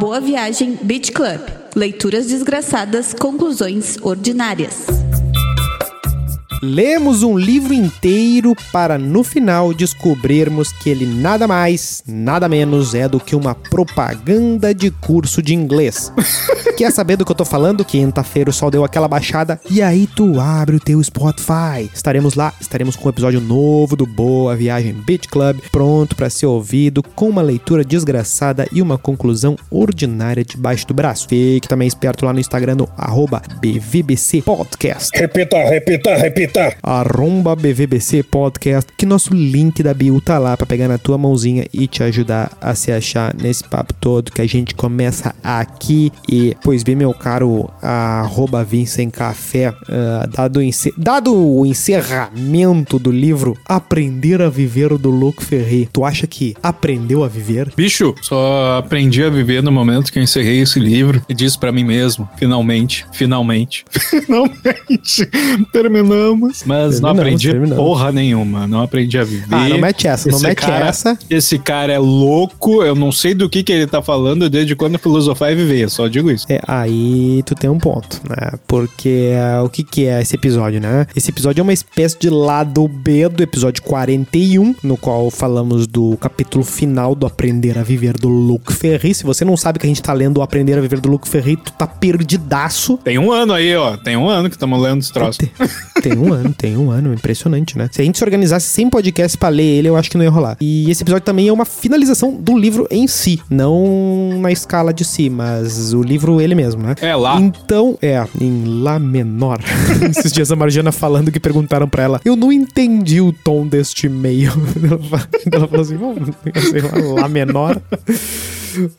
Boa Viagem Beach Club. Leituras desgraçadas, conclusões ordinárias. Lemos um livro inteiro para no final descobrirmos que ele nada mais, nada menos é do que uma propaganda de curso de inglês. Quer saber do que eu tô falando? Quinta-feira o sol deu aquela baixada e aí tu abre o teu Spotify. Estaremos lá, estaremos com um episódio novo do Boa Viagem Beach Club, pronto para ser ouvido, com uma leitura desgraçada e uma conclusão ordinária debaixo do braço. Fique também esperto lá no Instagram no arroba BVBC Podcast. Repita, repita, repita. Arromba BVBC Podcast, que nosso link da bio tá lá pra pegar na tua mãozinha e te ajudar a se achar nesse papo todo que a gente começa aqui. E, pois bem, meu caro arroba Vincent Café, ah, dado, dado o encerramento do livro Aprender a Viver do Louco Ferri, tu acha que aprendeu a viver? Bicho, só aprendi a viver no momento que eu encerrei esse livro e disse pra mim mesmo, finalmente, finalmente, finalmente, terminamos. Mas não aprendi terminamos. porra nenhuma, não aprendi a viver. Ah, não mete essa, não Esse mete cara- essa. Esse cara é louco, eu não sei do que que ele tá falando desde quando filosofar e viver, só digo isso. É, aí tu tem um ponto, né? Porque ah, o que que é esse episódio, né? Esse episódio é uma espécie de lado B do episódio 41, no qual falamos do capítulo final do Aprender a Viver do Luke Ferri. Se você não sabe que a gente tá lendo o Aprender a Viver do Luke Ferri, tu tá perdidaço. Tem um ano aí, ó, tem um ano que estamos lendo esse troço. Tem, tem um ano, tem um ano, impressionante, né? Se a gente se organizasse sem podcast pra ler ele, eu acho que não ia rolar. E esse episódio também é uma finalização do livro em si, não na escala de si, mas o livro ele mesmo, né? É lá. Então, é, em Lá menor. Esses dias a Marjana falando que perguntaram pra ela, eu não entendi o tom deste e-mail. Ela fa- ela falou assim, "Bom, sei lá, Lá menor.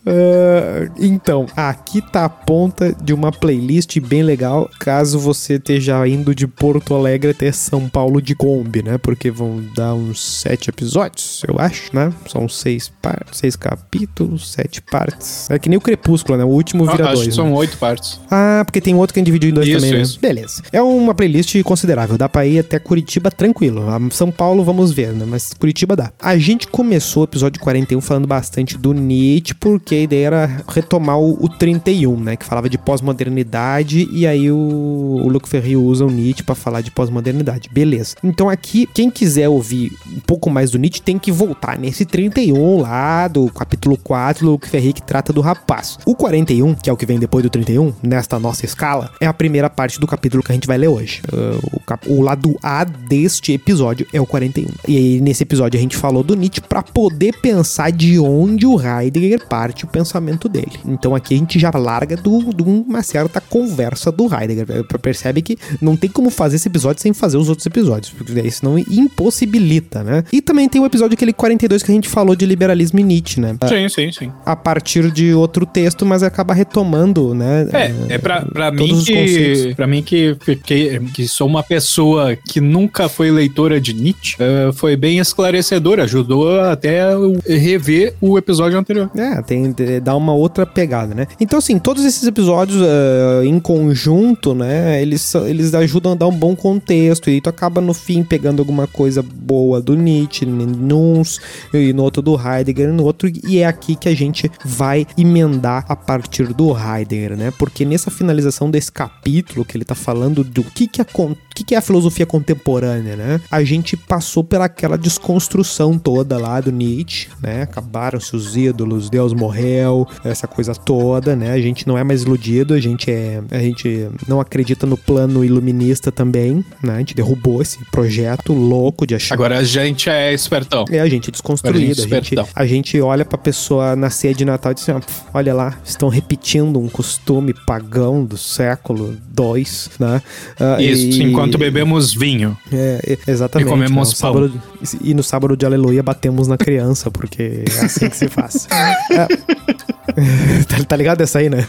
Ah, então, aqui tá a ponta de uma playlist bem legal, caso você esteja indo de Porto Alegre até São Paulo de Kombi, né? Porque vão dar uns sete episódios, eu acho, né? São seis, seis capítulos, sete partes. É que nem o Crepúsculo, né? O último vira Ah, Acho dois. que né? são oito partes. Ah, porque tem outro que a gente dividiu em dois Isso, também, né? isso. Beleza. É uma playlist considerável. Dá pra ir até Curitiba tranquilo. São Paulo, vamos ver, né? Mas Curitiba dá. A gente começou o episódio 41 falando bastante do Nietzsche, porque a ideia era retomar o, o 31, né? Que falava de pós-modernidade. E aí o, o Luke Ferri usa o Nietzsche pra falar de pós-modernidade. Beleza. Então aqui, quem quiser ouvir um pouco mais do Nietzsche tem que voltar nesse 31 lá do capítulo 4 do Luke Ferri que trata do rapaz. O 41, que é o que vem depois do 31, nesta nossa escala, é a primeira parte do capítulo que a gente vai ler hoje. Uh, o, o lado A deste episódio é o 41. E aí, nesse episódio, a gente falou do Nietzsche pra poder pensar de onde o Heidegger parte o pensamento dele. Então aqui a gente já larga do- de uma certa conversa do Heidegger. Per- Percebe que não tem como fazer esse episódio sem fazer os outros episódios, porque daí senão impossibilita, né? E também tem o episódio aquele 42 que a gente falou de liberalismo e Nietzsche, né? Sim, sim, sim. A partir de outro texto, mas acaba retomando, né? É, é pra, pra todos mim os que. Pra mim que fiquei. Que sou uma pessoa que nunca foi leitora de Nietzsche, eh, foi bem esclarecedor, ajudou até rever o episódio anterior. É, tem dá uma outra pegada, né? Então, assim, todos esses episódios eh, em conjunto, né? Eles, eles ajudam a dar um bom contexto. E tu acaba no fim pegando alguma coisa boa do Nietzsche, nuns, e no outro do Heidegger, no outro. E é aqui que a gente vai emendar a partir do Heidegger, né? Porque nessa finalização desse capítulo que ele tá falando do que que, a, con- que, que é a filosofia contemporânea, né? A gente passou pelaquela desconstrução toda lá do Nietzsche, né? Acabaram-se os ídolos, Deus morreu, essa coisa toda, né? A gente não é mais iludido, a gente é, a gente não acredita no plano iluminista também, né? A gente derrubou esse projeto louco de achar Agora a gente é espertão. é, a gente é desconstruído. A Agora a gente, gente a gente olha pra pessoa na ceia de Natal e diz assim: pf, olha lá, estão repetindo um costume pagão do século II, né? Ah, Isso, e- enquanto bebemos vinho. É, exatamente. E comemos né? O pão. sábado- e no sábado de aleluia batemos na criança, porque é assim que se faz. É. tá, tá ligado essa aí, né?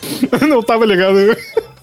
Não tava ligado.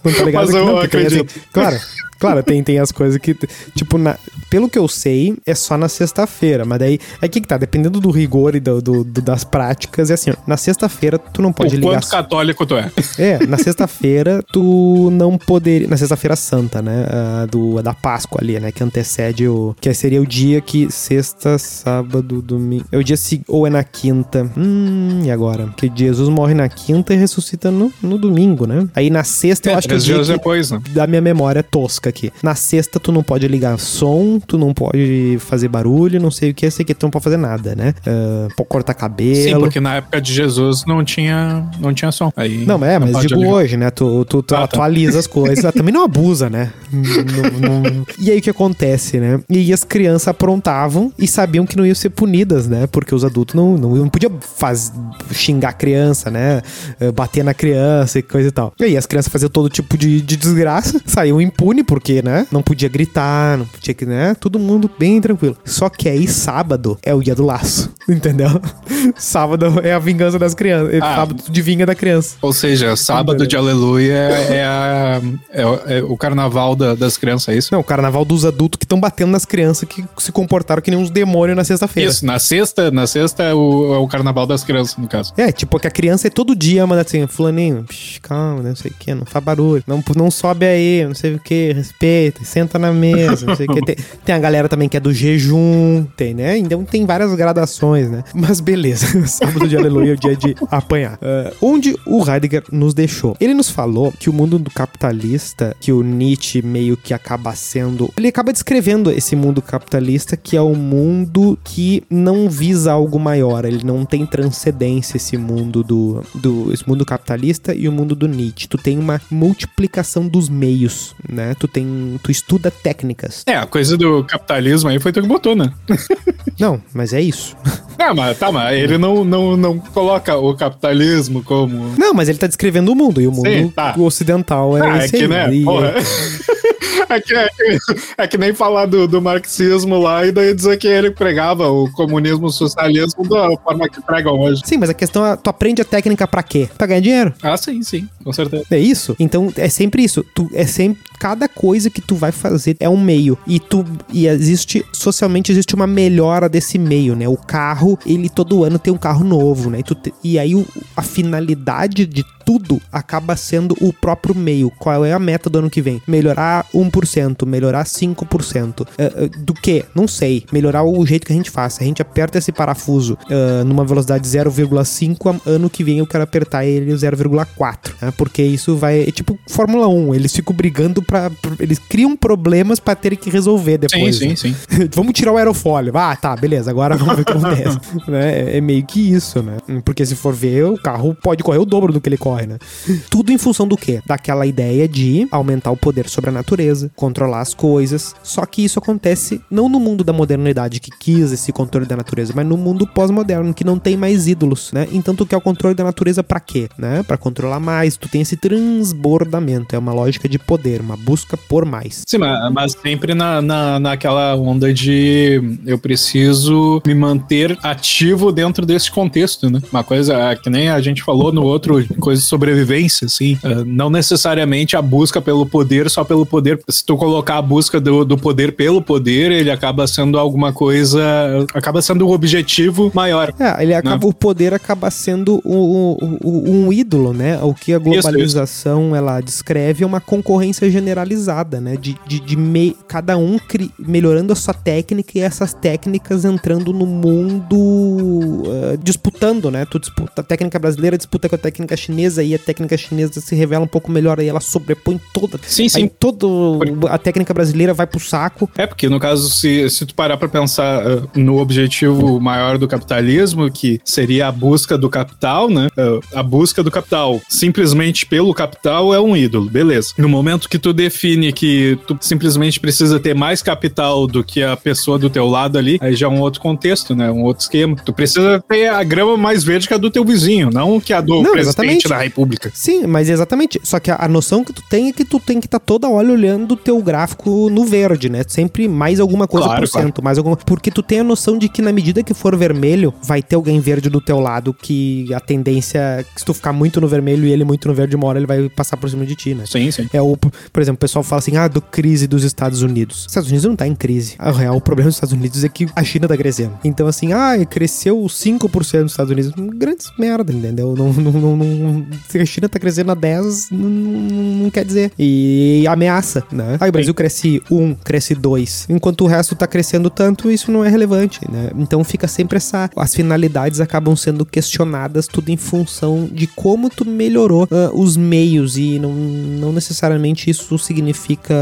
Não tá ligado Mas que eu não, também, acredito. assim, claro, Claro, tem, tem as coisas que, tipo, na, pelo que eu sei, é só na sexta-feira. Mas daí, aí que que tá, dependendo do rigor e do, do- do- das práticas, é assim, ó, na sexta-feira tu não pode o ligar. quanto católico tu é. É, na sexta-feira tu não poderia. Na sexta-feira santa, né? a do, a da Páscoa ali, né? Que antecede o. Que seria o dia que sexta, sábado, domingo. É o dia. Ou é na quinta. Hum, e agora? Porque Jesus morre na quinta e ressuscita no, no domingo, né? Aí na sexta eu acho que é o três dia dias depois, né? da minha memória tosca aqui. Na sexta, tu não pode ligar som, tu não pode fazer barulho, não sei o que, sei que tu não pode fazer nada, né? Ah, pode cortar cabelo. Sim, porque na época de Jesus não tinha, não tinha som. Aí Não, mas é, mas pode digo ligar. hoje, né? Tu, tu, tu Ah, tá. atualiza as coisas, ah, também não abusa, né? Não- não- E aí o que acontece, né? E aí as crianças aprontavam e sabiam que não iam ser punidas, né? Porque os adultos não, não, não podiam faz, xingar a criança, né? Eh, Bater na criança e coisa e tal. E aí as crianças faziam todo tipo de, de desgraça, saíam impune, porque, né? Não podia gritar, não podia, que, né? Todo mundo bem tranquilo. Só que aí sábado é o dia do laço, entendeu? sábado é a vingança das crianças. É Ah. sábado de vinga da criança. Ou seja, sábado de aleluia é, a- é o- é o carnaval da- das crianças, é isso? Não, o carnaval dos adultos que estão batendo nas crianças que se comportaram que nem uns demônios na sexta-feira. Isso, na sexta, na sexta é o, é o carnaval das crianças, no caso. É, tipo, que a criança é todo dia manda assim, fulaninho, psh, calma, não sei o que, não faz barulho, não, não sobe aí, não sei o que, respeita, senta na mesa, não sei o que. Tem, tem a galera também que é do jejum, tem, né? Então tem várias gradações, né? Mas beleza, sábado de aleluia é o dia de apanhar. Ah, onde o Heidegger nos deixou? Ele nos falou que o mundo do capitalista, que o Nietzsche meio que acaba sendo. Ele acaba descrevendo esse mundo capitalista que é um mundo que não visa algo maior, ele não tem transcendência esse mundo do, do esse mundo capitalista e o mundo do Nietzsche. Tu tem uma multiplicação dos meios, né? Tu tem tu estuda técnicas. É, a coisa do capitalismo aí foi tu que botou, né? Não, mas é isso. Não, mas tá, mas ele não, não, não coloca o capitalismo como. Não, mas ele tá descrevendo o mundo e o mundo Sim, tá. ocidental é Ah, é esse que, aí. né? Porra. É que, é, que, é que nem falar do, do marxismo lá e daí dizer que ele pregava o comunismo, o socialismo da forma que pregam hoje. Sim, mas a questão é, tu aprende a técnica pra quê? Pra ganhar dinheiro. Ah, sim, sim, com certeza. É isso? Então é sempre isso. Tu é sempre cada coisa que tu vai fazer é um meio e tu e existe socialmente existe uma melhora desse meio, né? O carro, ele todo ano tem um carro novo, né? E, te- e aí o- a finalidade de tudo acaba sendo o próprio meio. Qual é a meta do ano que vem? Melhorar 1%, melhorar 5%. É, é, do que? Não sei. Melhorar o jeito que a gente faz. A gente aperta esse parafuso ah, numa velocidade 0,5, a- ano que vem eu quero apertar ele 0,4. Né? Porque isso vai. É tipo Fórmula 1. Eles ficam brigando pra. pra- Eles criam problemas pra terem que resolver Sim, depois. sim, né? sim. vamos tirar o aerofólio. Ah, tá, beleza. Agora vamos ver o que acontece. né? É- É meio que isso, né? Porque se for ver, o carro pode correr o dobro do que ele corre, né? Tudo em função do quê? Daquela ideia de aumentar o poder sobre a natureza, controlar as coisas. Só que isso acontece não no mundo da modernidade que quis esse controle da natureza, mas no mundo pós-moderno que não tem mais ídolos, né? Então tu quer o controle da natureza pra quê? Né? Para controlar mais, tu tem esse transbordamento, é uma lógica de poder, uma busca por mais. Sim, mas, sempre na, na, naquela onda de eu preciso me manter ativo dentro desse contexto, né? Uma coisa é, que nem a gente falou no outro, coisa de sobrevivência, assim. é, não necessariamente a busca pelo poder só pelo poder. Se tu colocar a busca do, do poder pelo poder, ele acaba sendo alguma coisa. acaba sendo um objetivo maior. É, ele acaba, o poder acaba sendo um, um- um ídolo, né? O que a globalização ela descreve é uma concorrência generalizada, né? De, de, de me- cada um cri- melhorando a sua técnica e essas técnicas entrando no mundo ah, disputando, né? Tu disputa a técnica brasileira disputa com a técnica chinesa e a técnica chinesa se revela um pouco melhor aí ela sobrepõe toda. Sim, sim. Aí todo a técnica brasileira vai pro saco. É, porque no caso, se, se tu parar pra pensar uh, no objetivo maior do capitalismo, que seria a busca do capital, né? Uh, a busca do capital simplesmente pelo capital é um ídolo, beleza. No momento que tu define que tu simplesmente precisa ter mais capital do que a pessoa do teu lado ali, aí já é um outro contexto, né? Um outro esquema. Tu precisa ter a grama mais verde que a do teu vizinho, não que a do Não, presidente exatamente. República. Sim, mas exatamente. Só que a, a noção que tu tem é que tu tem que estar toda hora olhando o teu gráfico no verde, né? Sempre mais alguma coisa Claro, por cento, mais alguma. Porque tu tem a noção de que na medida que for vermelho, vai ter alguém verde do teu lado que a tendência, se tu ficar muito no vermelho e ele muito no verde, uma hora ele vai passar por cima de ti, né? Sim, sim. É o, por exemplo, o pessoal fala assim, ah, do crise dos Estados Unidos. Os Estados Unidos não tá em crise. A real, o problema dos Estados Unidos é que a China tá crescendo. Então, assim, ah, cresceu 5% dos Estados Unidos. Grandes merda, entendeu? Não, não, não, não- a China tá crescendo a 10, não, quer dizer. E ameaça, né? Aí o Brasil cresce 1, cresce 2. Enquanto o resto tá crescendo tanto, isso não é relevante, né? Então fica sempre essa... As finalidades acabam sendo questionadas tudo em função de como tu melhorou ah, os meios e não, não necessariamente isso significa...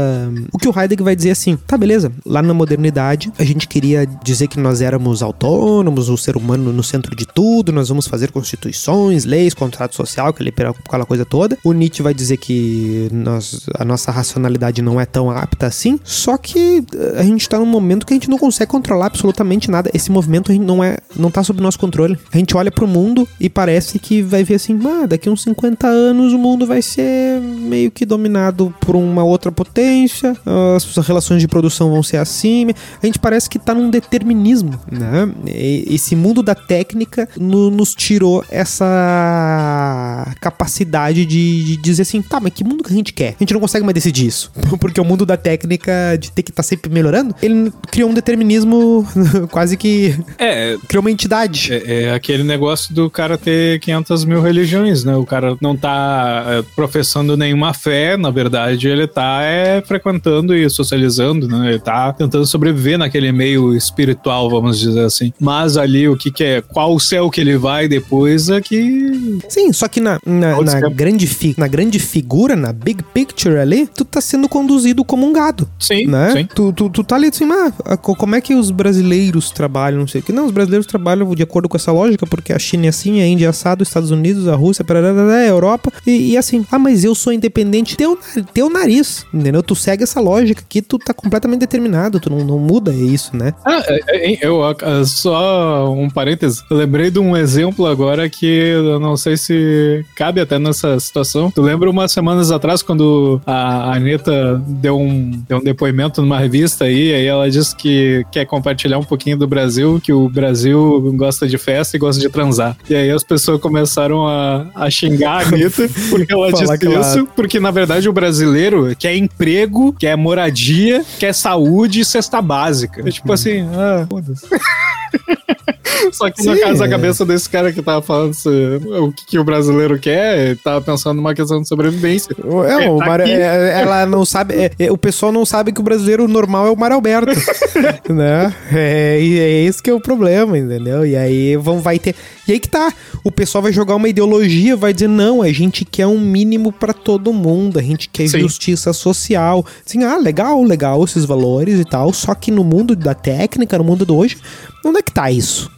O que o Heidegger vai dizer assim, tá, beleza, lá na modernidade a gente queria dizer que nós éramos autônomos, o ser humano no centro de tudo, nós vamos fazer constituições, leis, contrato social, aquele, aquela coisa toda. O Nietzsche vai dizer que nós, a nossa racionalidade não é tão apta assim, só que eh, a gente tá num momento que a gente não consegue controlar absolutamente nada. Esse movimento não é, não tá sob nosso controle. A gente olha pro mundo e parece que vai ver assim, ah, daqui uns 50 anos o mundo vai ser meio que dominado por uma outra potência, as relações de produção vão ser assim. A gente parece que tá num determinismo, né? Esse mundo da técnica no- nos tirou essa capacidade de, de dizer assim, tá, mas que mundo que a gente quer? A gente não consegue mais decidir isso. Porque o mundo da técnica de ter que estar sempre melhorando, ele criou um determinismo quase que É, criou uma entidade. É, é aquele negócio do cara ter 500 mil religiões, né? O cara não tá é, professando nenhuma fé, na verdade, ele tá é, frequentando e socializando, né? Ele tá tentando sobreviver naquele meio espiritual, vamos dizer assim. Mas ali, o que que é? Qual o céu que ele vai depois é que... Sim, só que na, na, na grande fi, na grande figura, na big picture ali, tu tá sendo conduzido como um gado. Sim, né? sim. Tu, tu, tu tá ali assim, ah, como é que os brasileiros trabalham, não sei o que. Não, os brasileiros trabalham de acordo com essa lógica, porque a China é assim, a Índia é assado, os Estados Unidos, a Rússia, parará, a Europa. E, e assim, ah, mas eu sou independente. Teu, teu nariz, entendeu? Tu segue essa lógica aqui, tu tá completamente determinado, tu não, não muda isso, né? Ah, é, é, eu só um parênteses. Eu lembrei de um exemplo agora que eu não sei se cabe até nessa situação. Tu lembra umas semanas atrás quando a Anitta deu um, deu um depoimento numa revista aí, aí ela disse que quer compartilhar um pouquinho do Brasil, que o Brasil gosta de festa e gosta de transar. E aí as pessoas começaram a, a xingar a Anitta porque ela disse que ela- isso, porque na verdade o brasileiro quer emprego, quer moradia, quer saúde e cesta básica. É tipo assim, ah, foda-se. Só que no Sim, caso, a é. cabeça desse cara que tava falando se- o que, que o brasileiro quer, ele tava pensando numa questão de sobrevivência. É, É, o tá Mar- é, ela não sabe. é, é, o pessoal não sabe que o brasileiro normal é o Mário Alberto. né? É, e é esse que é o problema, entendeu? E aí vão, vai ter. E aí que tá. O pessoal vai jogar uma ideologia, vai dizer, não, a gente quer um mínimo pra todo mundo, a gente quer Sim. justiça social. Assim, ah, legal, legal esses valores e tal. Só que no mundo da técnica, no mundo do hoje, onde é que tá isso?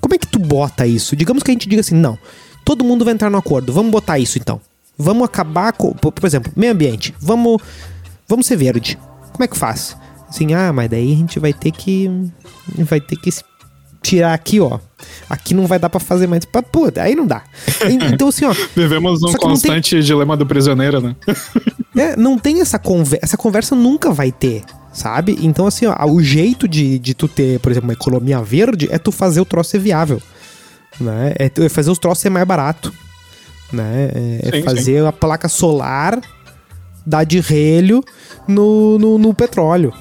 Como é que tu bota isso? Digamos que a gente diga assim, não, todo mundo vai entrar no acordo, vamos botar isso então. Vamos acabar com, por exemplo, meio ambiente. Vamos, vamos ser verde. Como é que faz? Assim, ah, mas daí a gente vai ter que, vai ter que tirar aqui, ó. Aqui não vai dar pra fazer mais. Pô, aí não dá. Então assim, ó, Vivemos que não tem- constante dilema do prisioneiro, né? é, não tem essa conversa. Essa conversa nunca vai ter, sabe? Então, assim, ó, o jeito de, de tu ter, por exemplo, uma economia verde é tu fazer o troço ser viável. Né? É é fazer os troços ser mais barato. Né? É, é Sim, fazer a placa solar dar de relho no, no, no petróleo.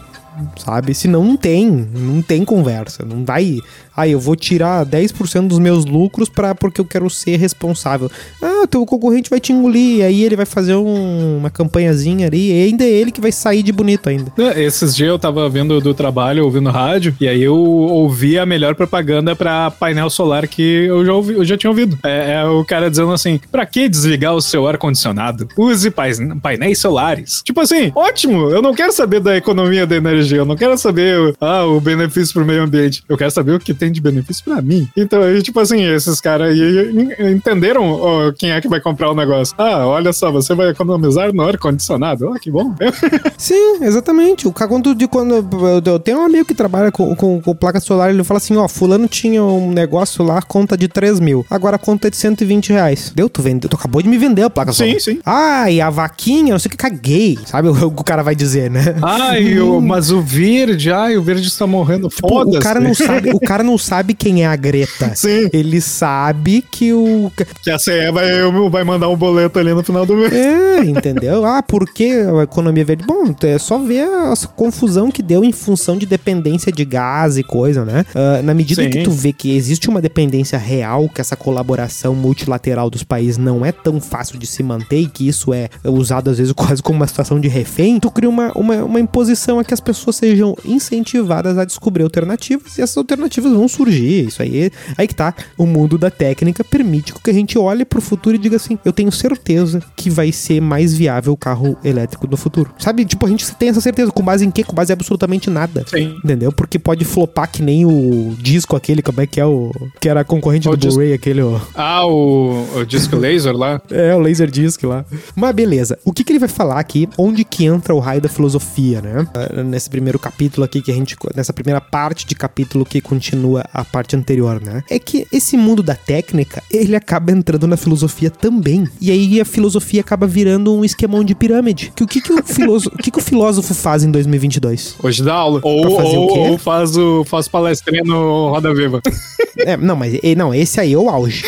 Sabe? Senão não tem, não tem conversa. Não vai. Ah, eu vou tirar 10% dos meus lucros pra, porque eu quero ser responsável. Ah, teu concorrente vai te engolir, aí ele vai fazer um- uma campanhazinha ali, e ainda é ele que vai sair de bonito ainda. Esses dias eu tava vindo do trabalho, ouvindo rádio, e aí eu ouvi a melhor propaganda pra painel solar que eu já, ouvi, eu já tinha ouvido. É, é o cara dizendo assim: pra que desligar o seu ar-condicionado? Use painéis solares. Tipo assim, ótimo, eu não quero saber da economia da energia, eu não quero saber ah, o benefício pro meio ambiente. Eu quero saber o que tem tem de benefício pra mim? Então, aí, tipo assim, esses caras aí entenderam ó, quem é que vai comprar o negócio. Ah, olha só, você vai economizar no ar-condicionado. Ah, que bom. Sim, exatamente. O quando de quando eu, eu tenho um amigo que trabalha com, com, com placa solar, ele fala assim, ó, fulano tinha um negócio lá, conta de 3 mil. Agora a conta é de 120 reais. Deu? Tu, vendeu, tu acabou de me vender a placa solar. Sim, sim. Ah, e a vaquinha, não sei o que, caguei. Sabe o, o cara vai dizer, né? Ai, o, mas o verde, ai, o verde está morrendo. Tipo, Foda-se. o cara não sabe, o cara não sabe quem é a Greta. Sim. Ele sabe que o Que a CE vai, vai mandar um boleto ali no final do mês. é, entendeu? Ah, por que a economia verde? Bom, é só ver a confusão que deu em função de dependência de gás e coisa, né? Ah, na medida Sim. que tu vê que existe uma dependência real, que essa colaboração multilateral dos países não é tão fácil de se manter e que isso é usado às vezes quase como uma situação de refém, tu cria uma, uma, uma imposição a que as pessoas sejam incentivadas a descobrir alternativas e essas alternativas vão surgir. Isso aí, aí que tá. O mundo da técnica permite que a gente olhe pro futuro e diga assim: eu tenho certeza que vai ser mais viável o carro elétrico no futuro. Sabe? Tipo, a gente tem essa certeza. Com base em quê? Com base em absolutamente nada. Sim. Entendeu? Porque pode flopar que nem o disco aquele, como é que é o. Que era concorrente O do disco. Blu-ray, aquele, ó. Ah, o, o disco laser lá. É, o Laserdisc lá. Mas beleza. O que, que ele vai falar aqui? Onde que entra o raio da filosofia, né? Ah, Nesse primeiro capítulo aqui que a gente. Nessa primeira parte de capítulo que continua a parte anterior, né? É que esse mundo da técnica, ele acaba entrando na filosofia também. E aí a filosofia acaba virando um esquemão de pirâmide. Que o que, que, o, filósofo, que, que o filósofo faz em 2022? Hoje dá aula. Ou, ou, quê? ou faz, o, faz palestrinha no Roda Viva. É, não, mas não, esse aí é o auge.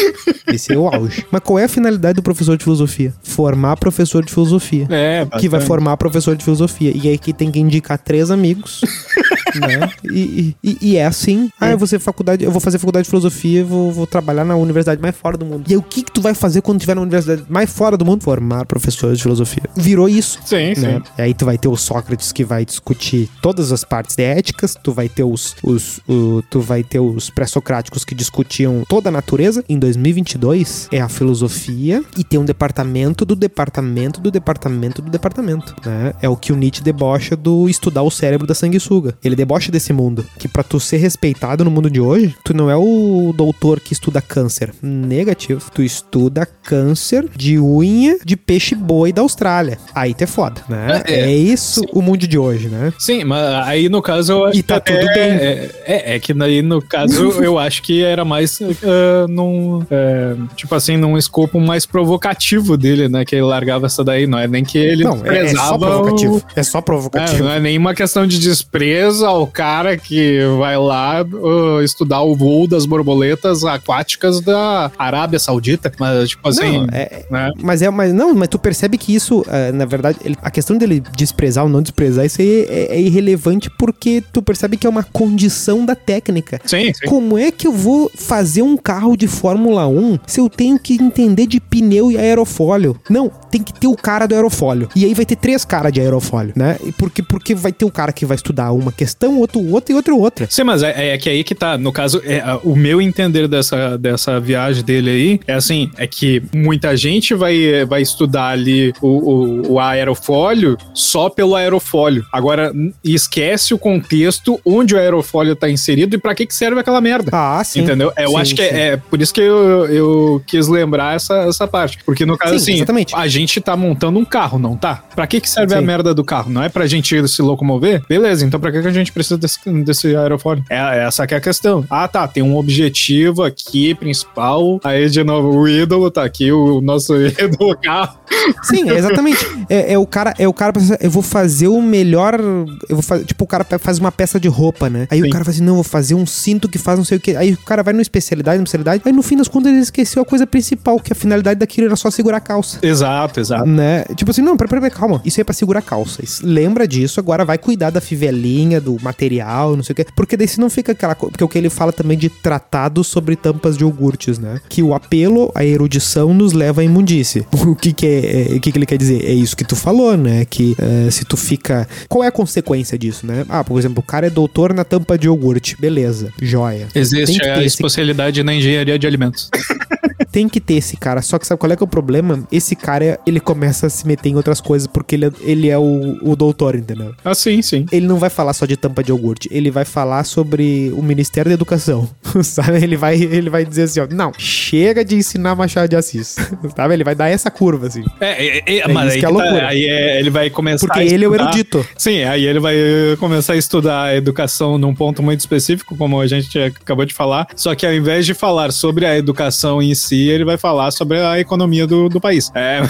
Esse é o auge. Mas qual é a finalidade do professor de filosofia? Formar professor de filosofia. É, que vai bastante. formar professor de filosofia. E aí que tem que indicar três amigos, né? E, e- e é assim. Ah, eu vou, ser faculdade, eu vou fazer faculdade de filosofia e vou, vou trabalhar na universidade mais fora do mundo. E aí o que, que tu vai fazer quando estiver na universidade mais fora do mundo? Formar professores de filosofia. Virou isso. Sim, sim. Né? E aí tu vai ter o Sócrates que vai discutir todas as partes éticas, tu vai ter os, os o- tu vai ter os pré-socráticos que discutiam toda a natureza. Em 2022 é a filosofia e tem um departamento do departamento do departamento do departamento, né? É o que o Nietzsche debocha do estudar o cérebro da sanguessuga. Ele debocha desse mundo, que pra tu ser respeitado no mundo de hoje, tu não é o doutor que estuda câncer. Negativo. Tu estuda câncer de unha de peixe boi da Austrália. Aí tu é foda, né? É, É, isso o mundo de hoje, né? Sim, mas aí no caso eu acho E tá que tudo é, bem. É, é, é que aí no caso eu acho que era mais ah, num. é, tipo assim, num escopo mais provocativo dele, né? Que ele largava essa daí. Não é nem que ele Não, é, é só provocativo. o- É só É, provocativo. não é nenhuma questão de desprezo ao cara que vai lá uh, estudar o voo das borboletas aquáticas da Arábia Saudita. Mas, tipo assim. Não, é, né? Mas é, mas não, mas tu percebe que isso, eh, na verdade, ele- a questão dele desprezar ou não desprezar, isso aí é, é irrelevante porque tu percebe que é uma condição da técnica. Sim, sim. Como é que eu vou fazer um carro de Fórmula 1 se eu tenho que entender de pneu e aerofólio? Não, tem que ter o cara do aerofólio. E aí vai ter três caras de aerofólio, né? E Porque, porque vai ter o cara que vai estudar uma questão, outro outra e outro outra. Sim, mas é, é que aí que tá. No caso, é, o meu entender dessa, dessa viagem dele aí é assim: é que muita gente vai, vai estudar ali o, o, o aerofólio só pelo aerofólio. Agora, esquece o contexto onde o aerofólio tá inserido e pra que, que serve aquela merda. Ah, sim. Entendeu? Eu Sim, acho que é, é por isso que eu, eu quis lembrar essa, essa parte. Porque no caso, Sim, assim, exatamente. a gente tá montando um carro, não tá? Pra que, que serve a Sim. merda do carro? Não é pra gente se locomover? Beleza, então pra que, que a gente precisa desse, desse aerofólio? É, essa que é a questão. Ah, tá, tem um objetivo aqui principal. Aí, de novo, o ídolo tá aqui, o nosso ídolo carro. Sim, é exatamente. É, é o cara, é o cara pensa, eu vou fazer o melhor, eu vou fazer, tipo, o cara faz uma peça de roupa, né? Aí Sim. o cara fala assim, não, eu vou fazer um cinto que faz não sei o que. Aí o cara vai numa especialidade, numa especialidade, aí no fim das contas ele esqueceu a coisa principal, que a finalidade daquilo era só segurar a calça. Exato, exato. Né? Tipo assim, não, peraí, peraí, calma. Isso aí é pra segurar a calça. Isso- Lembra disso, agora vai cuidar da fivelinha, do material, não sei o que. Porque daí se não fica aquela coisa. Porque o que ele fala também de tratado sobre tampas de iogurtes, né? Que o apelo, a erudição nos leva à imundície. O que que é, é- o que que ele quer dizer? É isso que tu falou, né? Que eh, se tu fica. Qual é a consequência disso, né? Ah, por exemplo, o cara é doutor na tampa de iogurte. Beleza, joia. Existe a ter esse- especialidade na engenharia de alimentos. tem que ter esse cara. Só que sabe qual é que é o problema? Esse cara, ele começa a se meter em outras coisas porque ele é, ele é o, o doutor, entendeu? Ah, sim, sim. Ele não vai falar só de tampa de iogurte, ele vai falar sobre o Ministério da Educação, sabe? Ele vai, ele vai dizer assim, ó, não, chega de ensinar Machado de Assis, sabe? Ele vai dar essa curva, assim. É, é, é, mas isso aí, que é tá, loucura. aí é- ele vai começar Porque ele é o erudito. Sim, aí ele vai eh, começar a estudar a educação num ponto muito específico, como a gente acabou de falar. Só que ao invés de falar sobre a educação em si, ele vai falar sobre a economia do, do país. É,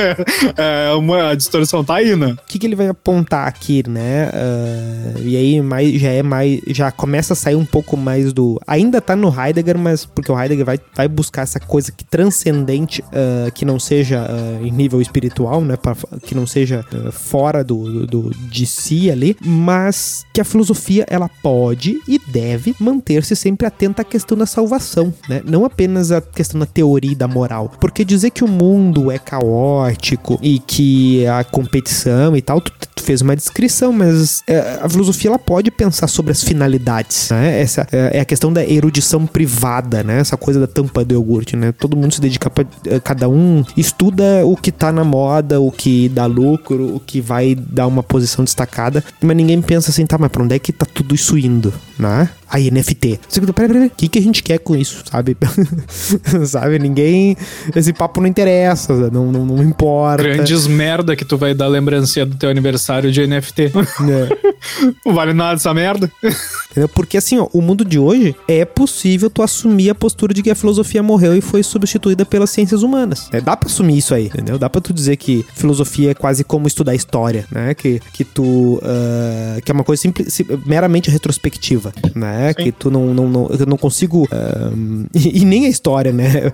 é uma a distorção tá aí, né? O que, que ele vai apontar aqui, né? Ah, e aí mais, já é mais. Já começa a sair um pouco mais do. Ainda tá no Heidegger, mas porque o Heidegger vai, vai buscar essa coisa que transcendente, ah, que não seja ah, em nível espiritual, né? pra- que não seja fora do, do, de si ali, mas que a filosofia ela pode e deve manter-se sempre atenta à questão da salvação, né? Não apenas a questão da teoria da moral. Porque dizer que o mundo é caótico e que a competição e tal, tu, tu fez uma descrição, mas é, a filosofia ela pode pensar sobre as finalidades, né? Essa é, é a questão da erudição privada, né? Essa coisa da tampa do iogurte, né? Todo mundo se dedica pra, eh, cada um estuda o que tá na moda, o que dá lucro, o que vai dar uma posição destacada, mas ninguém pensa assim, tá, mas pra onde é que tá tudo isso indo, né? A NFT. Você fica, Peraí, peraí, o que, que a gente quer com isso, sabe? sabe? Ninguém. Esse papo não interessa, não, não, não importa. Grandes merda que tu vai dar lembrancinha do teu aniversário de NFT. né? Não vale nada essa merda. Entendeu? Porque assim, ó, o mundo de hoje é possível tu assumir a postura de que a filosofia morreu e foi substituída pelas ciências humanas. É, dá pra assumir isso aí, entendeu? Dá pra tu dizer que filosofia é quase como estudar história, né? Que, que tu. ah, que é uma coisa simples, sim- meramente retrospectiva, né? Que tu não. não, não eu não consigo. ah, e, e nem a história, né?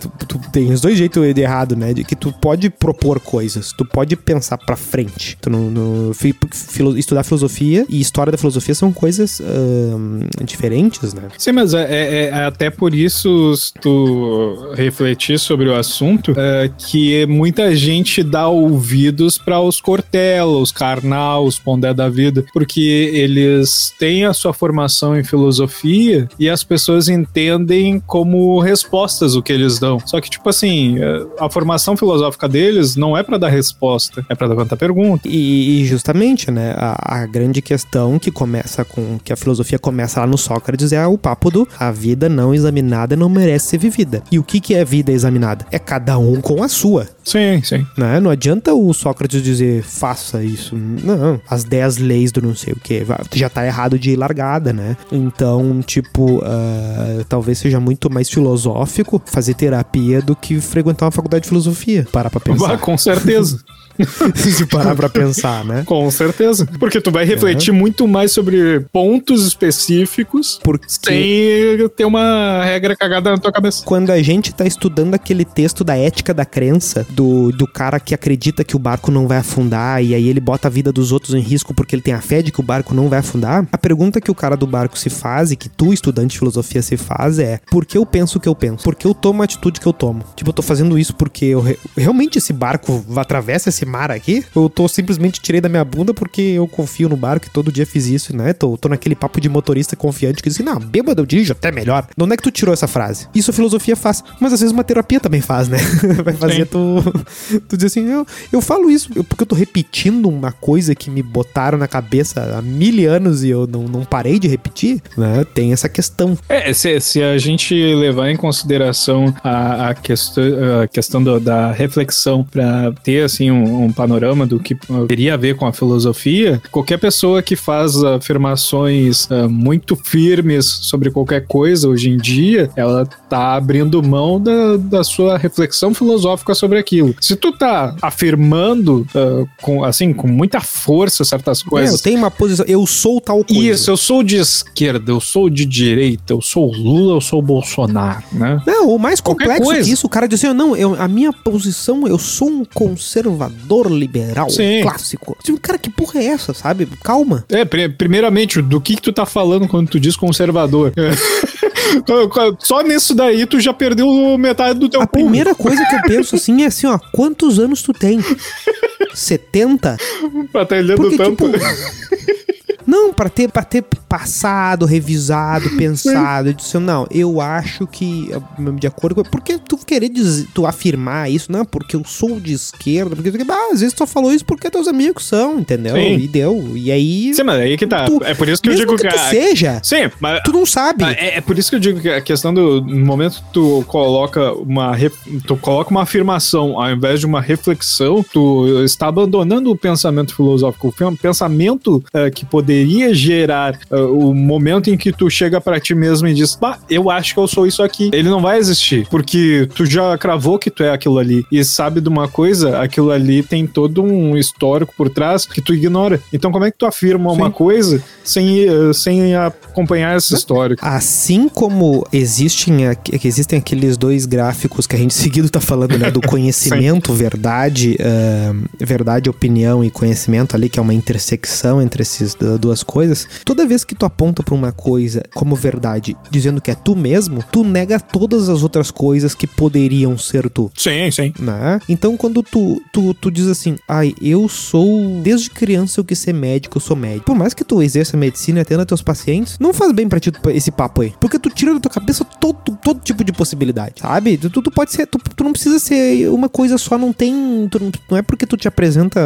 Tu, tu tem os dois jeitos de errado, né? De que tu pode propor coisas, tu pode pensar pra frente. Tu não. não fi- filo- estudar filosofia e história da filosofia são coisas ah, diferentes, né? Sim, mas é, é- é até por isso, se tu refletir sobre o assunto, é, que muita gente dá ouvidos para os Cortella, os Karnal, os Pondé da vida, porque eles têm a sua formação em filosofia e as pessoas entendem como respostas o que eles dão. Só que, tipo assim, é, a formação filosófica deles não é para dar resposta, é para levantar pergunta. E, e justamente, né, a, a grande questão que começa com que a filosofia começa lá no Sócrates é o papo do a vida não examinada não merece ser vivida. E o que que é vida examinada? É cada um com a sua, Sim, sim. né? Não adianta o Sócrates dizer faça isso. Não, as 10 leis do não sei o que, já tá errado de largada, né? Então, tipo, ah, talvez seja muito mais filosófico fazer terapia do que frequentar uma faculdade de filosofia. Parar pra Bah, pensar. com certeza. Se parar pra pensar, né? Com certeza. Porque tu vai refletir muito mais sobre pontos específicos Porque sem ter uma regra cagada na tua cabeça. quando a gente tá estudando aquele texto da ética da crença, do, do cara que acredita que o barco não vai afundar e aí ele bota a vida dos outros em risco porque ele tem a fé de que o barco não vai afundar, a pergunta que o cara do barco se faz e que tu, estudante de filosofia, se faz é: por que eu penso o que eu penso? Por que eu tomo a atitude que eu tomo? Tipo, eu tô fazendo isso porque eu re- realmente esse barco atravessa esse mar aqui? Eu tô simplesmente tirei da minha bunda porque eu confio no barco e todo dia fiz isso, né? Tô, tô naquele papo de motorista confiante que diz que, não, bêbado eu dirijo até melhor. De onde é que tu tirou essa frase? Isso a filosofia faz, mas às vezes uma terapia também faz, né? Vai fazer tu, tu dizer assim, eu, eu falo isso porque eu tô repetindo uma coisa que me botaram na cabeça há mil anos e eu não, não parei de repetir, né? Tem essa questão. É, se, se a gente levar em consideração a, a, questão, a questão do- da reflexão para ter assim um, um panorama do que teria a ver com a filosofia, qualquer pessoa que faz afirmações ah, muito firmes sobre qualquer coisa hoje em dia, ela tá abrindo mão da, da sua reflexão filosófica sobre aquilo. Se tu tá afirmando ah, com assim com muita força certas É, eu coisas tenho uma posição, eu sou tal coisa. isso, eu sou de esquerda, eu sou de direita, eu sou Lula, eu sou Bolsonaro, né? Não, o mais complexo que isso, o cara diz assim, não, eu, a minha posição, eu sou um conservador liberal Sim. clássico. Tipo, cara, que porra é essa, sabe? Calma. É, pri- primeiramente, do que, que tu tá falando quando tu diz conservador? Só nisso daí tu já perdeu metade do teu A público. primeira coisa que eu penso assim é assim, ó, quantos anos tu tem? 70? Pra tá olhando Porque, tanto. tipo, Não, para ter, pra ter passado, revisado, pensado. Eu disse, não, eu acho que, de acordo com. Porque tu querer dizer, tu afirmar isso, não, porque eu sou de esquerda, porque ah, às vezes tu falou isso porque teus amigos são, entendeu? Sim. E deu. E aí. Sim, mas aí que tá. tu- é por isso que eu digo que que. tu a- seja, Sim, mas. tu não sabe. É, é por isso que eu digo que a questão do no momento que tu coloca uma ref- tu coloca uma afirmação ao invés de uma reflexão, tu está abandonando o pensamento filosófico, o pen- pensamento eh, que poderia gerar eh, o momento em que tu chega pra ti mesmo e diz, bah, eu acho que eu sou isso aqui. Ele não vai existir, porque tu já cravou que tu é aquilo ali e sabe de uma coisa, aquilo ali tem todo um histórico por trás que tu ignora. Então como é que tu afirma uma Sim. coisa sem eh, sem acompanhar esse histórico? Assim como existem, existem aqueles dois gráficos que a gente seguido tá falando, né? Do conhecimento, verdade, ah, verdade, opinião e conhecimento ali, que é uma intersecção entre essas du- duas coisas. Toda vez que tu aponta pra uma coisa como verdade, dizendo que é tu mesmo, tu nega todas as outras coisas que poderiam ser tu. Sim, sim. né? Então, quando tu, tu, tu diz assim, ai, eu sou. Desde criança eu quis ser médico, eu sou médico. Por mais que tu exerça medicina e atenda teus pacientes, não faz bem pra ti esse papo aí. Porque tu tira da tua cabeça todo, todo tipo de possibilidade, sabe? Tu, tu, tu pode ser. Tu, tu não precisa ser uma coisa só, não tem. não, não é porque tu te apresenta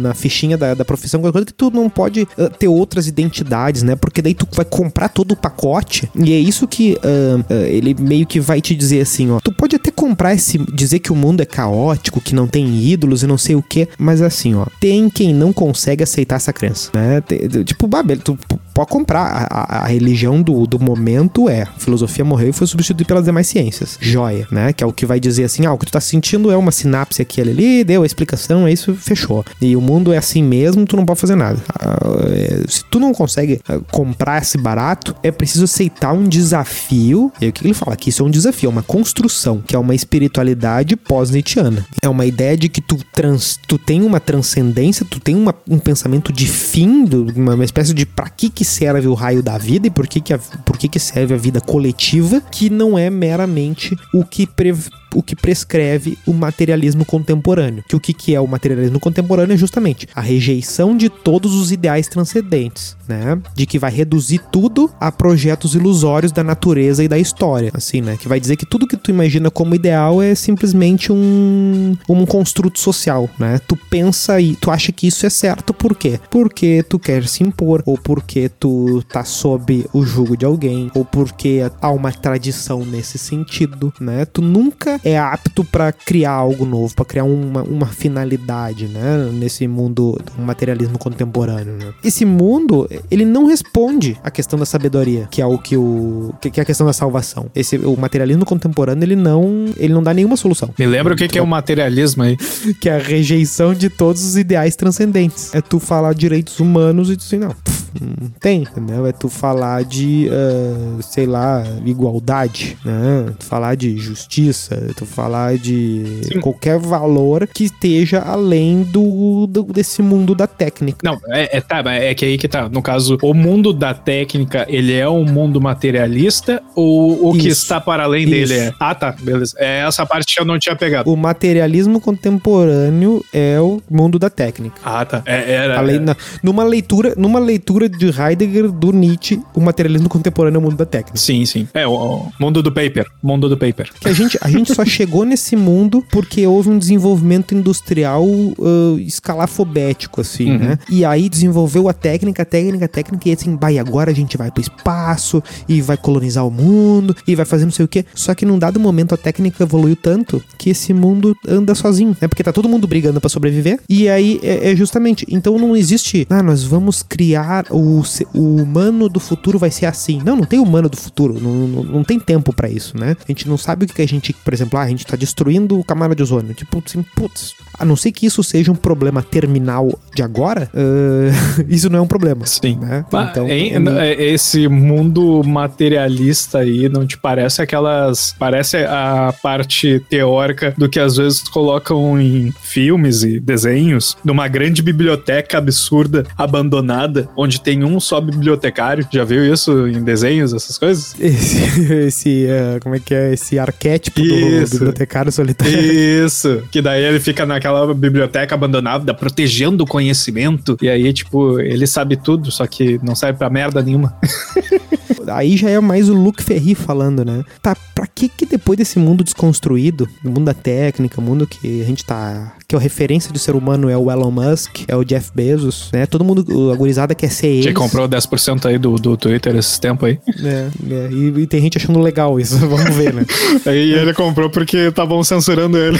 na fichinha da, da profissão, qualquer coisa, que tu não pode uh, ter outras identidades, né? Porque daí tu vai comprar todo o pacote. E é isso que uh, uh, ele meio que vai te dizer assim, ó. Tu pode até comprar esse. dizer que o mundo é caótico, que não tem ídolos e não sei o que, mas assim, ó. Tem quem não consegue aceitar essa crença, né? Tem- tipo, Babel, tu pode comprar. A, a- a religião do, do momento é. Filosofia morreu e foi substituída pelas demais ciências. Joia, né? Que é o que vai dizer assim, ah, o que tu tá sentindo é uma sinapse aqui ali, ali, deu a explicação, é isso, fechou. E o mundo é assim mesmo, tu não pode fazer nada. Ah, é, se tu não consegue ah, comprar esse barato, é preciso aceitar um desafio. E aí o que ele fala? Que isso é um desafio, é uma construção, que é uma espiritualidade pós-Nietzscheana. É uma ideia de que tu, trans, tu tem uma transcendência, tu tem uma- um pensamento de fim, uma, uma espécie de pra que que serve o raio da vida e por que que, a- por que que serve a vida coletiva, que não é meramente o que prev- o que prescreve o materialismo contemporâneo. Que o que, que é o materialismo contemporâneo é justamente a rejeição de todos os ideais transcendentes, né? De que vai reduzir tudo a projetos ilusórios da natureza e da história, assim, né? Que vai dizer que tudo que tu imagina como ideal é simplesmente um, um construto social, né? Tu pensa e tu acha que isso é certo, por quê? Porque tu quer se impor, ou porque tu tá sob o jugo de alguém, ou porque há uma tradição nesse sentido, né? Tu nunca é apto pra criar algo novo, pra criar uma, uma finalidade, né? Nesse mundo do materialismo contemporâneo, né? Esse mundo, ele não responde à questão da sabedoria, que é o que o que é a questão da salvação. Esse o materialismo contemporâneo, ele não, ele não dá nenhuma solução Me lembra o que, que é o materialismo aí? que é a rejeição de todos os ideais transcendentes. É tu falar direitos humanos e não, pff, não tem, entendeu? É tu falar de, ah, sei lá, igualdade, né? Tu falar de justiça, tu falar de Sim. qualquer valor que esteja além do, do- desse mundo da técnica. Não, é, é, tá, é que aí que tá. No caso, o mundo da técnica, ele é um mundo materialista ou o que Isso. está para além Isso. dele é? Ah, tá, beleza. É essa parte que eu não tinha pegado. O materialismo contemporâneo é o mundo da técnica. Ah, tá. É, era. Além, na- numa leitura, numa leitura de Heidegger do Nietzsche, o materialismo contemporâneo é o mundo da técnica. Sim, sim. É, o, o mundo do paper. Mundo do paper. Que a gente, a gente só chegou nesse mundo porque houve um desenvolvimento industrial ah, escalafobético, assim, Uhum. né? E aí desenvolveu a técnica, a técnica, a técnica, e assim, vai, agora a gente vai pro espaço e vai colonizar o mundo e vai fazer não sei o quê. Só que num dado momento a técnica evoluiu tanto que esse mundo anda sozinho, né? Porque tá todo mundo brigando pra sobreviver. E aí é, é justamente, então não existe, ah, nós vamos criar o, o humano do futuro vai ser assim. Não, não tem humano do futuro, não, não, não tem tempo pra isso, né? A gente não sabe o que a gente, por exemplo, ah, a gente tá destruindo o camada de ozônio. Tipo, assim, putz, a não ser que isso seja um problema terminal de agora, ah, isso não é um problema. Sim. Né? Mas, Então, é é- esse mundo materialista aí não te parece aquelas. Parece a parte teórica do que às vezes colocam em filmes e desenhos, numa grande biblioteca absurda, abandonada, onde tem um só bibliotecário. Já viu isso em desenhos, essas coisas? Esse, esse uh, como é que é? Esse arquétipo Isso. bibliotecário solitário. Isso. Que daí ele fica naquela biblioteca abandonada, protegendo o conhecimento. E aí, tipo, ele sabe tudo, só que não serve pra merda nenhuma. Aí já é mais o Luke Ferri falando, né? Tá, pra que que depois desse mundo desconstruído, o mundo da técnica, o mundo que a gente tá... Que a referência do ser humano é o Elon Musk, é o Jeff Bezos, né? Todo mundo, a gurizada quer ser eles. Que comprou 10% aí do, do Twitter esses tempos aí. É, é, e, e tem gente achando legal isso, vamos ver, né? Aí ele comprou porque estavam censurando ele.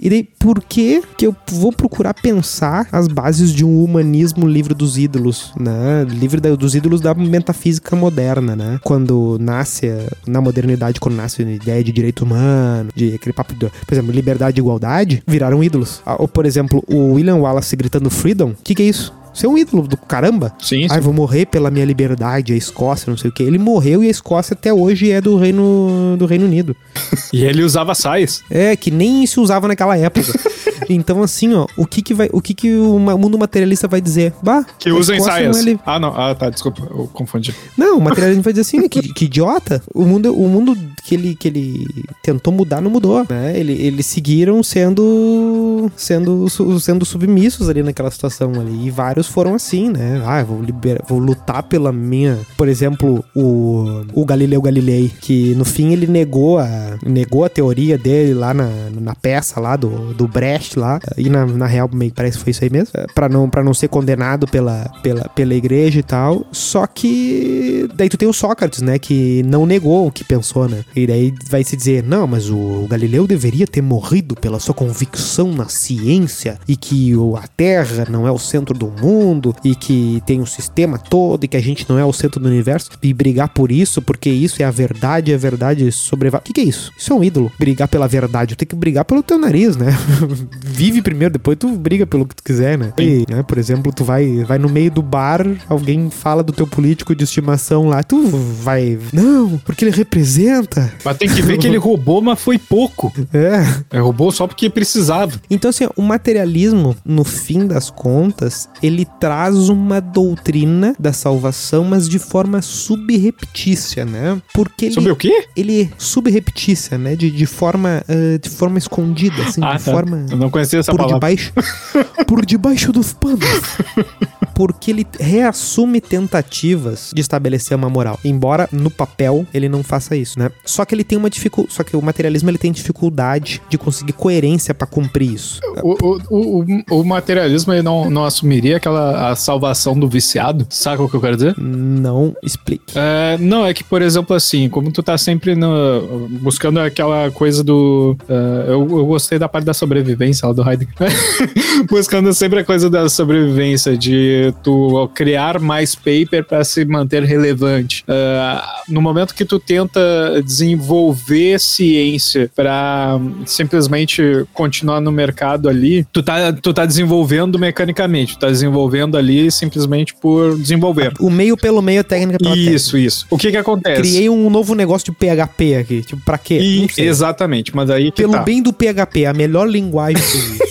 E daí, por que que eu vou procurar pensar as bases de um humanismo livre dos ídolos, né? Livre dos ídolos da metafísica moderna, né? Quando nasce, na modernidade, quando nasce a ideia de direito humano, de aquele papo, de, por exemplo, liberdade e igualdade, viraram ídolos. Ah, Ou, por exemplo, o William Wallace gritando freedom, o que que é isso? Isso é um ídolo do caramba. Sim, Ai, vou morrer pela minha liberdade, a Escócia, não sei o que. Ele morreu e a Escócia até hoje é do Reino, do Reino Unido. E ele usava saias. É, que nem se usava naquela época. então, assim, ó, o que que vai, o que que o mundo materialista vai dizer? Bah, Que Escócia saias. Não, é li- Ah, não. Ah, tá. Desculpa. Eu confundi. não, o materialista vai dizer assim, que, que idiota. O mundo, o mundo que ele, que ele tentou mudar não mudou, né? Ele, eles seguiram sendo, sendo, sendo submissos ali naquela situação ali. E vários foram assim, né? Ah, vou, liberar, vou lutar pela minha... Por exemplo, o, o Galileu Galilei, que no fim ele negou a, negou a teoria dele lá na, na peça lá do, do Brecht lá. E na, na real, meio que parece que foi isso aí mesmo. eh, Pra não, pra não ser condenado pela, pela, pela igreja e tal. Só que daí tu tem o Sócrates, né? Que não negou o que pensou, né? E daí vai se dizer, não, mas o Galileu deveria ter morrido pela sua convicção na ciência e que a Terra não é o centro do mundo e que tem um sistema todo e que a gente não é o centro do universo e brigar por isso, porque isso é a verdade, e a verdade sobreva... O que, que é isso? Isso é um ídolo. Brigar pela verdade. Tem que brigar pelo teu nariz, né? Vive primeiro, depois tu briga pelo que tu quiser, né? E, né, por exemplo, tu vai, vai no meio do bar, alguém fala do teu político de estimação lá, tu vai... Não, porque ele representa... Mas tem que ver que ele roubou, mas foi pouco. É, Ele roubou só porque precisava. Então, assim, o materialismo, no fim das contas, ele traz uma doutrina da salvação, mas de forma subreptícia, né? Porque ele, Sobre o quê? ele é subreptícia, né? De, de forma ah, de forma escondida, assim, Ah, de tá. forma Eu não conhecia essa por palavra. debaixo por debaixo dos panos. Porque ele reassume tentativas de estabelecer uma moral, embora no papel ele não faça isso, né? Só que ele tem uma dificuldade, só que o materialismo ele tem dificuldade de conseguir coerência pra cumprir isso. O, o, o, o- o materialismo ele não, não assumiria aquela a salvação do viciado? Saca o que eu quero dizer? Não explique. É, não, é que, por exemplo, assim, como tu tá sempre no- buscando aquela coisa do. é, eu, eu gostei da parte da sobrevivência lá do Heidegger. buscando sempre a coisa da sobrevivência, de tu criar mais paper para se manter relevante. É, no momento que tu tenta desenvolver ciência para simplesmente continuar no mercado ali, tu tá, tu tá desenvolvendo mecanicamente, tu tá desenvolvendo ali simplesmente por desenvolver. O meio pelo meio, a técnica pela Isso, isso. O que que técnica. acontece? Criei um novo negócio de PHP aqui. Tipo, pra quê? E- exatamente, mas aí que Pelo tá. bem do PHP, a melhor linguagem que existe.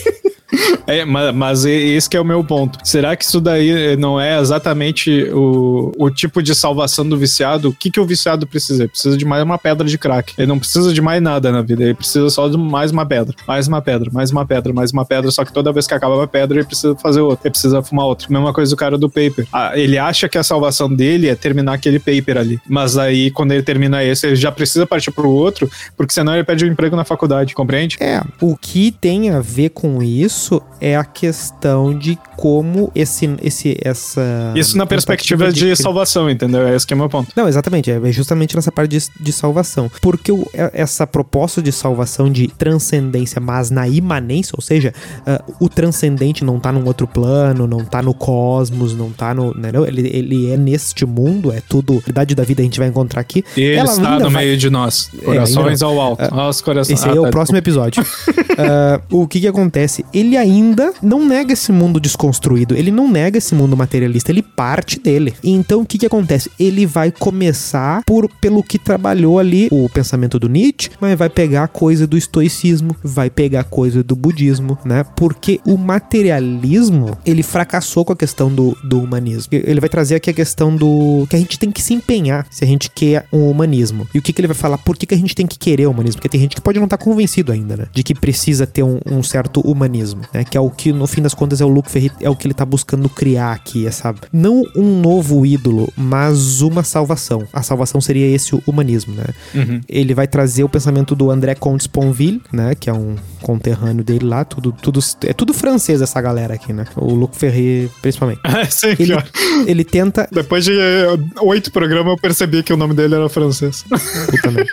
É, mas, mas esse que é o meu ponto. Será que isso daí não é exatamente o, o tipo de salvação do viciado? O que, que o viciado precisa? Ele precisa de mais uma pedra de crack. Ele não precisa de mais nada na vida. Ele precisa só de mais uma pedra. Mais uma pedra, mais uma pedra, mais uma pedra. Só que toda vez que acaba uma pedra, ele precisa fazer outra. Ele precisa fumar outra. Mesma coisa do cara do paper. Ah, ele acha que a salvação dele é terminar aquele paper ali. Mas aí, quando ele termina esse, ele já precisa partir pro outro, porque senão ele perde o emprego na faculdade, compreende? É, o que tem a ver com isso é a questão de como esse, esse essa Isso na perspectiva de, cri- salvação, entendeu? É esse que é o meu ponto. Não, exatamente, é justamente nessa parte de, de salvação. Porque o- é- essa proposta de salvação de transcendência, mas na imanência, ou seja, ah, o transcendente não tá num outro plano, não tá no cosmos, não tá no. Não, ele, ele é neste mundo, é tudo. A verdade da vida a gente vai encontrar aqui. Ele Ela está no vai- meio de nós. É, Corações ainda ao alto. Nossa, coração. Esse aí Ah, é o tá, próximo episódio. Ah, o que que acontece? Ele ele ainda não nega esse mundo desconstruído, ele não nega esse mundo materialista, ele parte dele. Então o que que acontece? Ele vai começar por pelo que trabalhou ali o pensamento do Nietzsche, mas vai pegar coisa do estoicismo, vai pegar coisa do budismo, né? Porque o materialismo, ele fracassou com a questão do, do humanismo. Ele vai trazer aqui a questão do que a gente tem que se empenhar se a gente quer um humanismo. E o que que ele vai falar? Por que que a gente tem que querer o humanismo? Porque tem gente que pode não estar convencido ainda, né? De que precisa ter um, um certo humanismo, né? Que é o que, no fim das contas, é o Luke Ferri, é o que ele tá buscando criar aqui, essa... Não um novo ídolo, mas uma salvação. A salvação seria esse o humanismo, né? Uhum. Ele vai trazer o pensamento do André Comte Sponville, né? Que é um conterrâneo dele lá, tudo, tudo, é tudo francês essa galera aqui, né? O Luc Ferry, principalmente. Sim, Ele, pior. ele tenta... Depois de eh, oito programas, eu percebi que o nome dele era francês. Puta merda.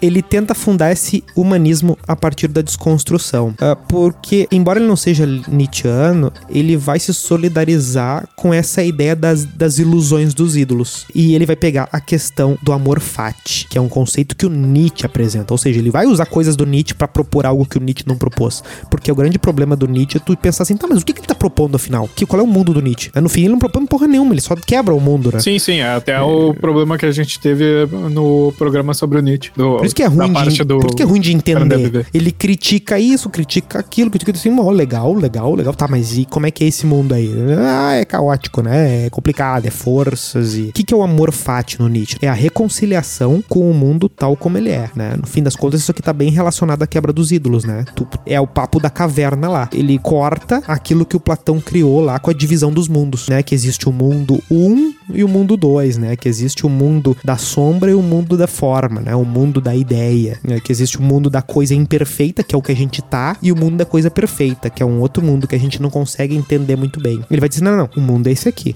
Ele tenta fundar esse humanismo a partir da desconstrução. Ah, porque, embora ele não seja Nietzscheano, ele vai se solidarizar com essa ideia das, das ilusões dos ídolos. E ele vai pegar a questão do amor fati, que é um conceito que o Nietzsche apresenta. Ou seja, ele vai usar coisas do Nietzsche para propor algo que o Nietzsche não propôs. Porque o grande problema do Nietzsche é tu pensar assim, tá, mas o que, que ele tá propondo afinal? Que, qual é o mundo do Nietzsche? No fim, ele não propõe porra nenhuma, ele só quebra o mundo, né? Sim, sim, é até o problema que a gente teve no programa sobre o Nietzsche. Do, Por isso que é ruim, de, do por isso que é ruim de entender. Ele critica isso, critica aquilo, critica assim, legal, legal, legal. Tá, mas e como é que é esse mundo aí? Ah, é caótico, né? É complicado, é forças e... O que, que é o amor fati no Nietzsche? É a reconciliação com o mundo tal como ele é, né? No fim das contas, isso aqui tá bem relacionado à quebra dos ídolos, né? É o papo da caverna lá. Ele corta aquilo que o Platão criou lá com a divisão dos mundos, né? Que existe o mundo 1 e o mundo 2, né? Que existe o mundo da sombra e o mundo da forma, né? O mundo da ideia, né? Que existe o mundo da coisa imperfeita, que é o que a gente tá, e o mundo da coisa perfeita, que é um outro mundo que a gente não consegue entender muito bem. Ele vai dizer: não, não, o mundo é esse aqui.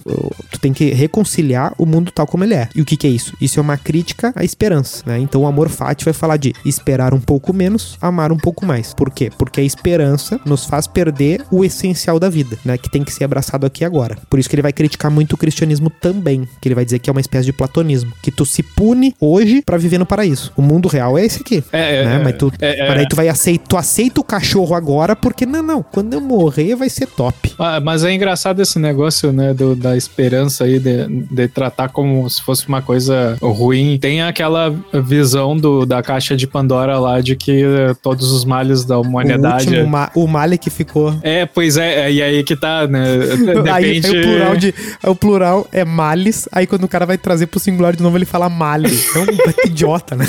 Tu tem que reconciliar o mundo tal como ele é. E o que, que é isso? Isso é uma crítica à esperança, né? Então o amor fati vai falar de esperar um pouco menos, amar um pouco mais. Por quê? Porque a esperança nos faz perder o essencial da vida, né? Que tem que ser abraçado aqui agora. Por isso que ele vai criticar muito o cristianismo também, que ele vai dizer que é uma espécie de platonismo, que tu se pune hoje pra viver no paraíso. O mundo real é esse aqui. É, é, né? é, mas tu, é, é. mas aí tu vai aceitar, tu aceita o cachorro agora porque não, não, quando eu morrer vai ser top. Ah, mas é engraçado esse negócio, né, do- da esperança aí, de, de tratar como se fosse uma coisa ruim. Tem aquela visão do, da caixa de Pandora lá de que eh, todos os males da O humanidade. último, ma o Mali que ficou É, pois é, é, e aí que tá, né? Aí, Depende. aí o plural de. O plural é males. Aí quando o cara vai trazer pro singular de novo, ele fala male. Então, que idiota, né?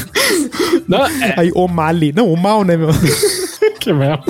Não, é, Aí o male. Não, o mal, né, meu? Que merda.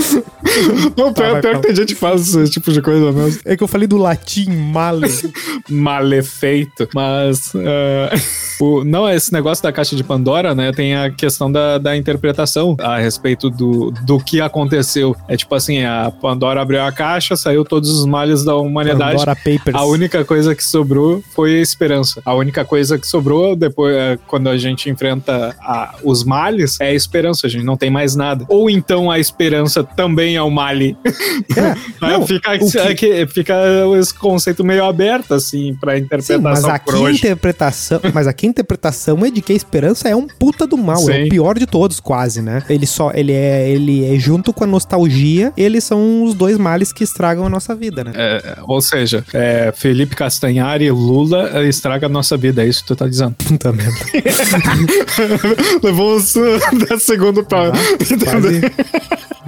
Não, Tá, pior, vai, pior que tem gente que faz esse tipo de coisa mesmo. É que eu falei do latim male. malefeito. Mas. eh, o, não, esse negócio da caixa de Pandora, né? Tem a questão da, da interpretação a respeito do, do que aconteceu. É tipo assim: a Pandora abriu a caixa, saiu todos os males da humanidade. Pandora Papers. A única coisa que sobrou foi a esperança. A única coisa que sobrou depois, é, quando a gente enfrenta a- os males, é a esperança. A gente não tem mais nada. Ou então a esperança também é o male. É, não, fica, o que- é que- fica esse conceito meio aberto, assim, pra Sim, interpretação mas por aqui a interpretação, mas aqui a interpretação é de que a esperança é um puta do mal, é Sim. o pior de todos, quase, né? Ele só, ele é, ele é junto com a nostalgia, eles são os dois males que estragam a nossa vida, né? É, ou seja, é, Felipe Castanhari e Lula é, estraga a nossa vida, é isso que tu tá dizendo. Puta merda. Levou uns 10 segundos pra. Quase.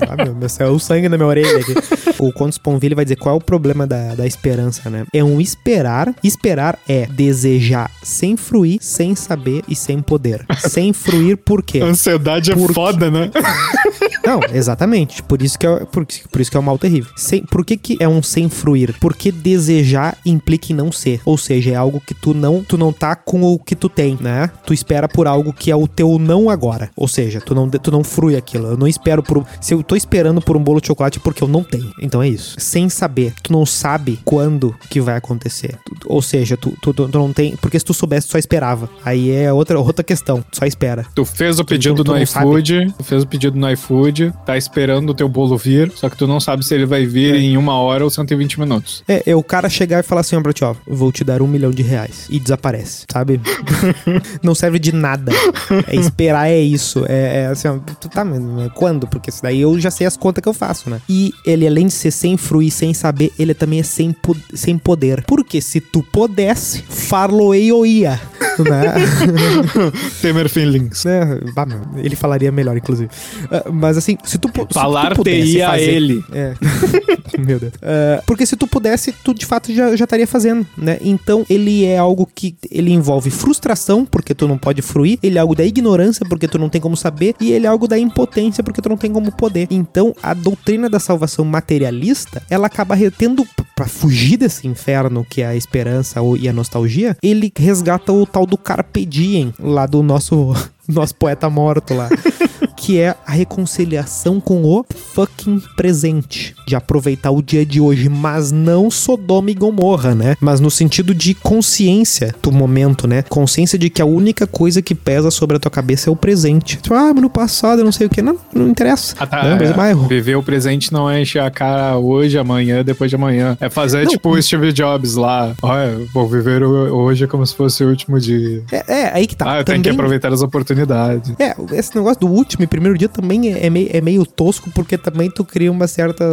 Ah, meu, meu, saiu o sangue na minha orelha aqui. O Conde Sponville vai dizer qual é o problema da, da esperança, né? É um esperar. Esperar é desejar sem fruir, sem saber e sem poder. Sem fruir por quê? Ansiedade é Por- foda, né? Não, exatamente. Por isso que é, por, por isso que é um mal terrível. Sem, por que, que é um sem fruir? Porque desejar implica em não ser. Ou seja, é algo que tu não, tu não tá com o que tu tem, né? Tu espera por algo que é o teu não agora. Ou seja, tu não, tu não frui aquilo. Eu não espero por. Se eu tô esperando por um bolo de chocolate é porque eu não tenho. Então é isso. Sem saber. Tu não sabe quando que vai acontecer. Ou seja, tu, tu, tu não tem. Porque se tu soubesse, tu só esperava. Aí é outra, outra questão. Tu só espera. Tu fez o pedido tu no iFood, tu fez o pedido no iFood, tá esperando o teu bolo vir, só que tu não sabe se ele vai vir em uma hora ou 120 minutos. É, é o cara chegar e falar assim, ó, pra ti, ó, vou te dar um milhão de reais. E desaparece, sabe? não serve de nada. É esperar, é isso. É, é assim, ó, tu tá, mas quando? Porque isso daí eu eu já sei as contas que eu faço, né? E ele, além de ser sem fruir, sem saber, ele também é sem, po- sem poder. Porque se tu pudesse, farloei ou ia. Né? Temer Feelings. né? Bah, meu, ele falaria melhor, inclusive. Ah, mas assim, se tu, pu- se tu Falar pudesse fazer- ele. É. Meu Deus. Ah, porque se tu pudesse, tu de fato já, já estaria fazendo, né? Então ele é algo que ele envolve frustração, porque tu não pode fruir, ele é algo da ignorância, porque tu não tem como saber, e ele é algo da impotência, porque tu não tem como poder. Então a doutrina da salvação materialista, ela acaba retendo pra fugir desse inferno que é a esperança e a nostalgia, ele resgata o tal do carpe diem lá do nosso nosso poeta morto lá, que é a reconciliação com o fucking presente, de aproveitar o dia de hoje, mas não Sodoma e Gomorra, né? Mas no sentido de consciência do momento, né? Consciência de que a única coisa que pesa sobre a tua cabeça é o presente. Tipo, ah, mas no passado eu não sei o que, não, não interessa. Ah, tá, Não, mas é, é bairro. viver o presente não é encher a cara hoje, amanhã, depois de amanhã. É fazer Não. tipo o Steve Jobs lá. Olha, vou viver hoje como se fosse o último dia. É, é, aí que tá. ah, eu tenho que aproveitar as oportunidades. É, esse negócio do último e primeiro dia também é, é meio, é meio tosco, porque também tu cria uma certa.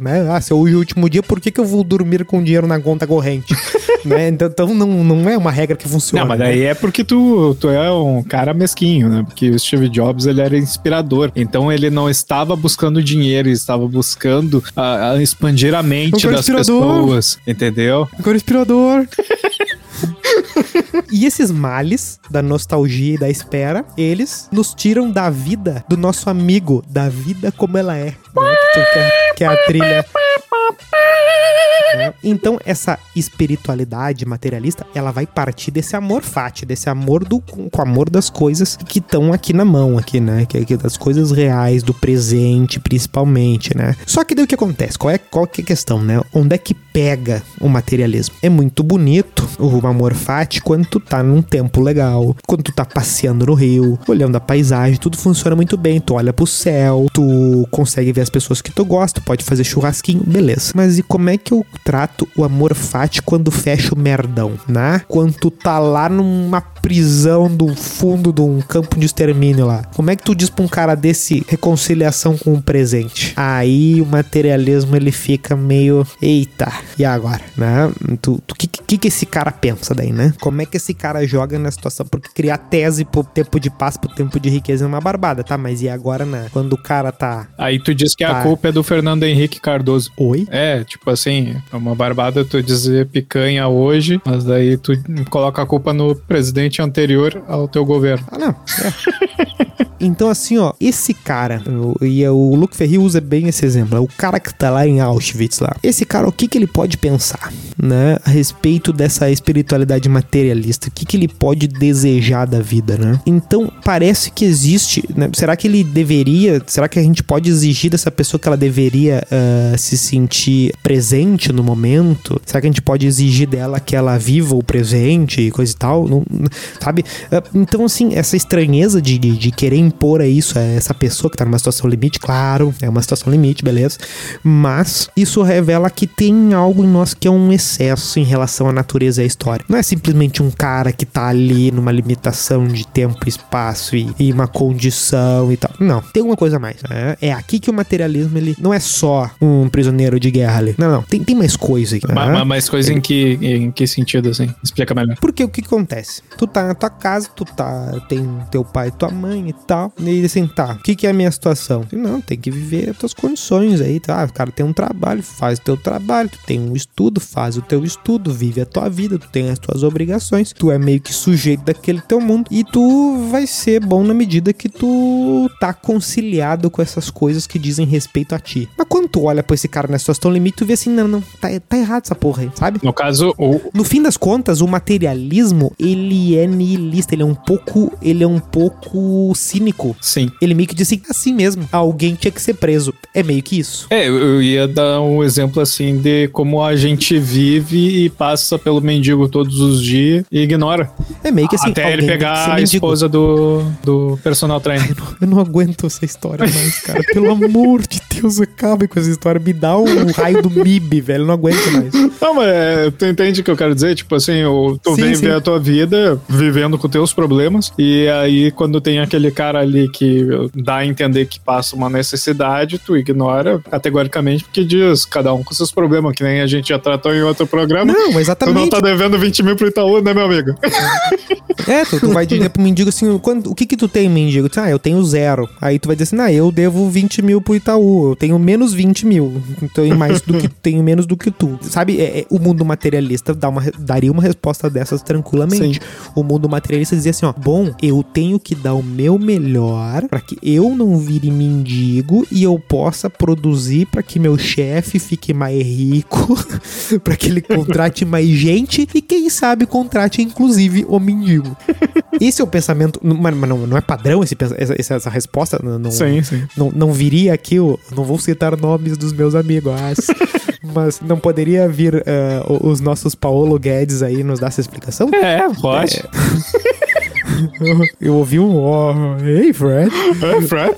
Né? Ah, se hoje é o último dia, por que, que eu vou dormir com dinheiro na conta corrente? né? Então, então não, não é uma regra que funciona. Não, mas né? daí é porque tu, tu é um cara mesquinho, né? Porque o Steve Jobs, ele era inspirador. Então ele não estava buscando dinheiro, ele estava buscando ah, ah, expandir a mente Um cara das pessoas, entendeu? Agora inspirador. e esses males da nostalgia e da espera, eles nos tiram da vida do nosso amigo, da vida como ela é. né? Que, que é a trilha. Né? Então, essa espiritualidade materialista, ela vai partir desse amor fati, desse amor do com o amor das coisas que estão aqui na mão, aqui, né? Que, que das coisas reais, do presente, principalmente, né? Só que daí o que acontece? Qual é, qual que é a questão, né? Onde é que pega o materialismo? É muito bonito o amor fati quando tu tá num tempo legal, quando tu tá passeando no rio, olhando a paisagem, tudo funciona muito bem. Tu olha pro céu, tu consegue ver as pessoas que tu gosta, pode fazer churrasquinho, beleza. Mas e como é que eu trato o amor fati quando fecha o merdão, né? Quando tu tá lá numa prisão do fundo de um campo de extermínio lá. Como é que tu diz pra um cara desse reconciliação com o presente? Aí o materialismo ele fica meio, eita, e agora, né? Tu, tu que, que que esse cara pensa daí, né? Como é que esse cara joga na situação? Porque criar tese pro tempo de paz, pro tempo de riqueza é uma barbada, tá? Mas e agora, né? Quando o cara tá, Aí tu diz que Tá. a culpa é do Fernando Henrique Cardoso. oi? É, tipo assim, é uma barbada tu dizer picanha hoje, mas daí tu coloca a culpa no presidente anterior ao teu governo. Ah, não. É. então, assim, ó, esse cara, e o Luke Ferri usa bem esse exemplo, é o cara que tá lá em Auschwitz lá. Esse cara, o que que ele pode pensar, né, a respeito dessa espiritualidade materialista? O que que ele pode desejar da vida, né? Então, parece que existe, né? Será que ele deveria, será que a gente pode exigir dessa pessoa que ela deveria ah, se sentir presente no momento? Será que a gente pode exigir dela que ela viva o presente e coisa e tal? Não, sabe? Ah, Então, assim, essa estranheza de, de, de querer impor a isso a essa pessoa que tá numa situação limite, claro, é uma situação limite, beleza. Mas isso revela que tem algo em nós que é um excesso em relação à natureza e à história. Não é simplesmente um cara que tá ali numa limitação de tempo e espaço e, e uma condição e tal. Não, tem uma coisa a mais. né? É aqui que o materialismo ele não é só um prisioneiro de guerra ali. Não, não. Tem, tem mais coisa aqui. Né? ma- Mas coisa em que, em que sentido, assim? Explica melhor. Porque o que, que acontece? Tu tá na tua casa, tu tá. Tem teu pai tua mãe e tal. E assim, tá, o que, que é a minha situação? Não, tem que viver as tuas condições aí. Tá? O cara tem um trabalho, faz o teu trabalho, tu tem um estudo, faz o teu estudo, vive a tua vida, tu tem as tuas obrigações, tu é meio que sujeito daquele teu mundo. E tu vai ser bom na medida que tu tá conciliado com essas coisas que dizem respeito a ti. Mas quando tu olha pra esse cara na situação limite, tu vê assim, não, não, tá, tá errado essa porra aí, sabe? No caso, o, No fim das contas, o materialismo, ele é nihilista, ele é um pouco, ele é um pouco cínico. sim. Ele meio que diz assim, assim mesmo, alguém tinha que ser preso. É meio que isso. É, eu- eu ia dar um exemplo assim de como a gente vive e passa pelo mendigo todos os dias e ignora. É meio que assim, Até ele pegar a esposa do, do personal trainer. Eu não aguento essa história mais, cara. Pelo amor de Deus, acabe com essa história. Me dá um raio do MIB, velho. Eu não aguento mais. Não, mas é, tu entende o que eu quero dizer? Tipo assim, o- tu Sim, vem sim. ver a tua vida vivendo com teus problemas, e aí quando tem aquele cara ali que dá a entender que passa uma necessidade, tu ignora categoricamente, porque diz cada um com seus problemas, que nem a gente já tratou em outro programa. Não, Tu não exatamente. tá devendo 20 mil pro Itaú, né, meu amigo? É, tu, tu vai dizer pro mendigo assim, quando, o que que tu tem, mendigo? Tu ah, eu tenho zero. Aí tu vai dizer assim, ah, eu devo 20 mil pro Itaú, eu tenho menos 20 mil. Então tenho mais do que, tenho menos do que tu. Sabe, é, é, o mundo materialista dá uma, daria uma resposta dessas tranquilamente. O mundo materialista dizia assim, ó, bom, eu tenho que dar o meu melhor pra que eu não vire mendigo e eu possa produzir pra que meu chefe fique mais rico, pra que ele contrate mais gente e quem sabe contrate inclusive o mendigo. Esse é o pensamento, mas mas não, não é padrão esse, essa, essa- resposta? Não, não, Sim, sim. não, não viria aqui, o- não vou citar nomes dos meus amigos, mas não poderia vir o- os nossos Paulo Guedes aí nos dar essa explicação? É, pode. Eu, eu ouvi um ó, hey Fred. É, Fred.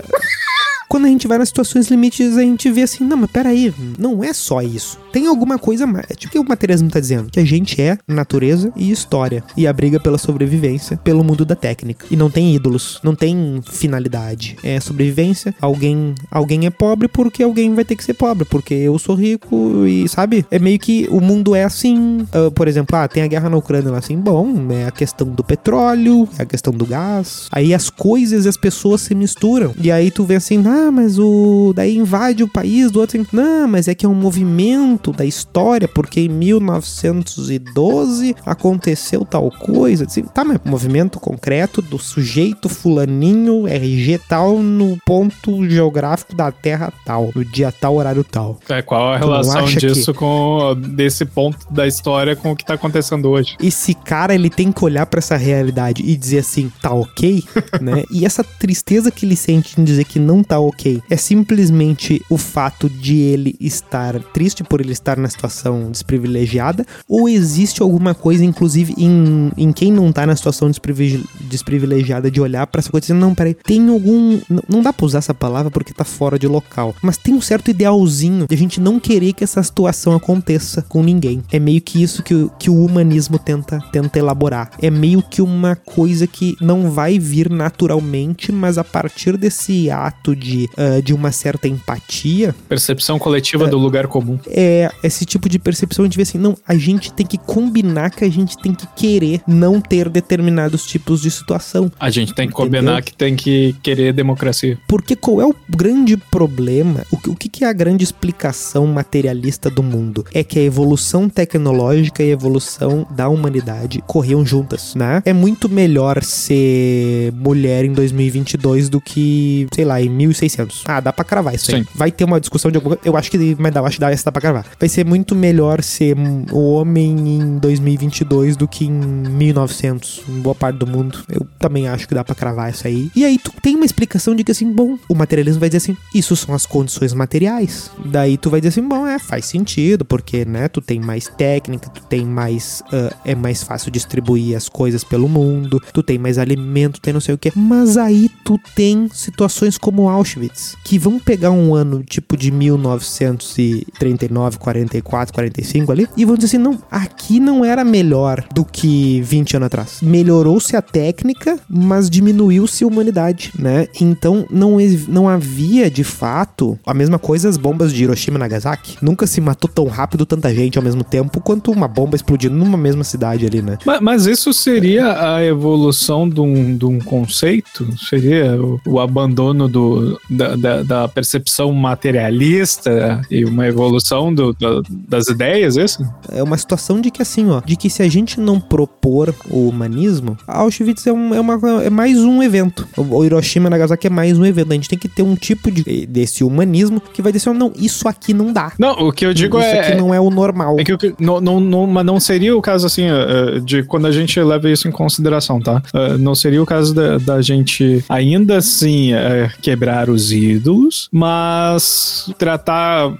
Quando a gente vai nas situações limites, a gente vê assim, não, mas peraí, não é só isso. Tem alguma coisa mais. É Tipo o que o materialismo tá dizendo? Que a gente é natureza e história. E a briga pela sobrevivência pelo mundo da técnica. E não tem ídolos, não tem finalidade. É sobrevivência. Alguém, alguém é pobre porque alguém vai ter que ser pobre. Porque eu sou rico e, sabe? É meio que o mundo é assim. Ah, por exemplo, ah, tem a guerra na Ucrânia lá assim. Bom, é a questão do petróleo, é a questão do gás. Aí as coisas e as pessoas se misturam. E aí tu vê assim, ah, mas o. Daí invade o país do outro. Não, mas é que é um movimento da história, porque em 1912 aconteceu tal coisa. Assim, tá, mas movimento concreto do sujeito fulaninho, RG tal, no ponto geográfico da terra tal, no dia tal, horário tal. É, qual a Tu relação disso com desse ponto da história com o que tá acontecendo hoje? esse cara ele tem que olhar pra essa realidade e dizer assim, tá ok, né? E essa tristeza que ele sente em dizer que não tá ok é simplesmente o fato de ele estar triste por ele estar na situação desprivilegiada ou existe alguma coisa, inclusive, em, em quem não tá na situação desprivile- desprivilegiada de olhar pra essa coisa e dizer, não, peraí, tem algum. n- Não dá pra usar essa palavra porque tá fora de local, mas tem um certo idealzinho de a gente não querer que essa situação aconteça com ninguém. É meio que isso que, o- que o humanismo tenta, tenta elaborar. É meio que uma coisa que não vai vir naturalmente, mas a partir desse ato de, ah, de uma certa empatia, Percepção coletiva do lugar comum. é esse tipo de percepção a gente vê assim, não, a gente tem que combinar que a gente tem que querer não ter determinados tipos de situação. A gente tem que Entendeu? combinar que tem que querer democracia. Porque qual é o grande problema? O, que- o que que é a grande explicação materialista do mundo? É que a evolução tecnológica e a evolução da humanidade corriam juntas, né? É muito melhor ser mulher em 2022 do que, sei lá, em 1600. Ah, dá pra cravar isso aí. Sim. Vai ter uma discussão de alguma coisa. Eu acho que mas dá, eu acho que dá, essa dá pra cravar. Vai ser muito melhor ser um homem em 2022 do que em 1900, em boa parte do mundo. Eu também acho que dá pra cravar isso aí. E aí tu tem uma explicação de que assim, bom, o materialismo vai dizer assim, isso são as condições materiais. Daí tu vai dizer assim, bom, é, faz sentido, porque, né, tu tem mais técnica, tu tem mais, ah, é mais fácil distribuir as coisas pelo mundo, tu tem mais alimento, tem não sei o que. Mas aí tu tem situações como Auschwitz, que vão pegar um ano tipo de 1939, 44, 45 ali, e vão dizer assim, não, aqui não era melhor do que 20 anos atrás. Melhorou-se a técnica, mas diminuiu-se a humanidade, né? Então não, não havia de fato a mesma coisa as bombas de Hiroshima e Nagasaki. Nunca se matou tão rápido tanta gente ao mesmo tempo quanto uma bomba explodindo numa mesma cidade ali, né? Ma- Mas, isso seria a evolução de um, de um conceito? Seria o, o abandono do, da, da- da percepção materialista e uma evolução do- da- das ideias, isso? É uma situação de que assim, ó, de que se a gente não propor o humanismo, Auschwitz é, um- é uma, é mais um evento. O Hiroshima e Nagasaki é mais um evento. A gente tem que ter um tipo de, desse humanismo que vai dizer, não, isso aqui não dá. Não, o que eu digo isso é. aqui não é o normal. É que não, não, não, mas não seria o caso assim, eh, eh, de quando a gente leva isso em consideração, tá? Eh, Não seria o caso da, da gente ainda assim quebrar adorar os ídolos, mas tratar,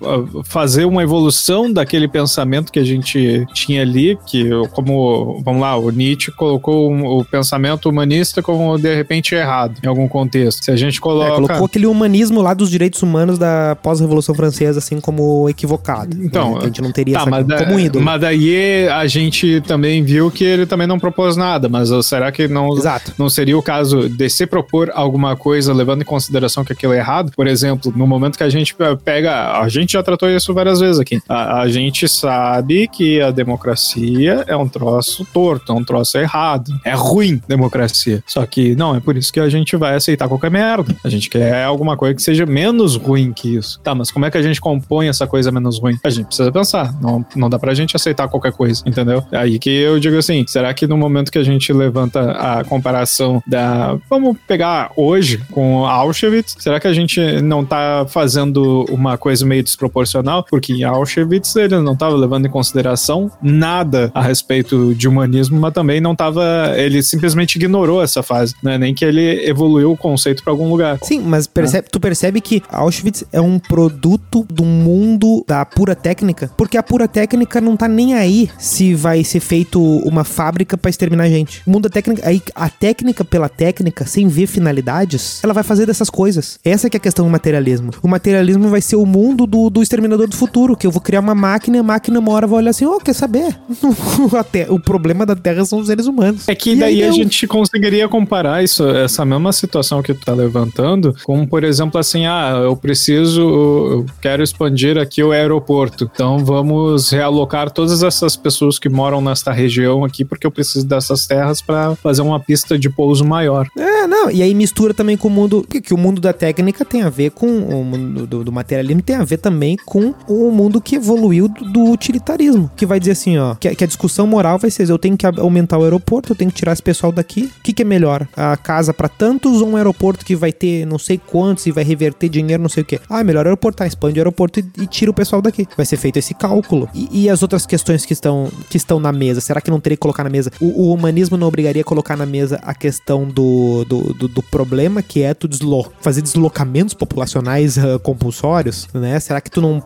fazer uma evolução daquele pensamento que a gente tinha ali, que como, vamos lá, o Nietzsche colocou o pensamento humanista como de repente errado em algum contexto. Se a gente coloca... É, colocou aquele humanismo lá dos direitos humanos da pós-revolução francesa assim como equivocado. Então, né? a gente não teria tá, essa, mas como ídolo. Mas daí a gente também viu que ele também não propôs nada, mas será que não, Exato. não seria o caso de se propor alguma coisa levando em consideração que aquilo é errado? Por exemplo, no momento que a gente pega, a gente já tratou isso várias vezes aqui, a, a gente sabe que a democracia é um troço torto, é um troço errado, é ruim democracia. Só que não, é por isso que a gente vai aceitar qualquer merda. A gente quer alguma coisa que seja menos ruim que isso. Tá, mas como é que a gente compõe essa coisa menos ruim? A gente precisa pensar. Não, não dá pra gente aceitar qualquer coisa, entendeu? Aí que eu digo assim, será que no momento que a gente levanta a comparação da... Vamos pegar hoje com Auschwitz, será que a gente não tá fazendo uma coisa meio desproporcional? Porque em Auschwitz ele não tava levando em consideração nada a respeito de humanismo, mas também não tava... Ele simplesmente ignorou essa fase, né? Nem que ele evoluiu o conceito para algum lugar. Sim, mas percebe, tu percebe que Auschwitz é um produto do mundo da pura técnica, porque a pura técnica não tá nem aí se vai ser feito uma fábrica para exterminar a gente. O mundo da técnica, aí a técnica pela técnica, sem ver finalidades, ela vai fazer dessas coisas. Essa que é a questão do materialismo. O materialismo vai ser o mundo do, do exterminador do futuro, que eu vou criar uma máquina e a máquina uma hora vai olhar assim, ô, oh, quer saber? o problema da Terra são os seres humanos. É que e daí a gente conseguiria comparar isso, essa mesma situação que tu tá levantando, como por exemplo assim, ah, eu preciso, eu quero expandir aqui o aeroporto, então vamos realocar todas essas pessoas que moram nesta região aqui, porque eu preciso dessas terras para fazer uma pista de pouso maior. É, não, e aí mistura também com o mundo, que, que o mundo da técnica tem a ver com o mundo do, do, materialismo, tem a ver também com o mundo que evoluiu do, utilitarismo, que vai dizer assim, ó, que, que, a discussão moral vai ser, eu tenho que aumentar o aeroporto, eu tenho que tirar esse pessoal daqui, o que, que é melhor? A casa para tantos ou um aeroporto que vai ter não sei quantos e vai reverter dinheiro, não sei o que. Ah, melhor aeroporto, tá, expande o aeroporto e, e, tira o pessoal daqui. Vai ser feito esse cálculo. E, e, as outras questões que estão, que estão na mesa, será que não teria que colocar na mesa? O, o humanismo não obrigaria a colocar na mesa a questão do, do, do, do problema, que é tu deslo fazer deslocamentos populacionais uh, compulsórios, né? Será que tu não.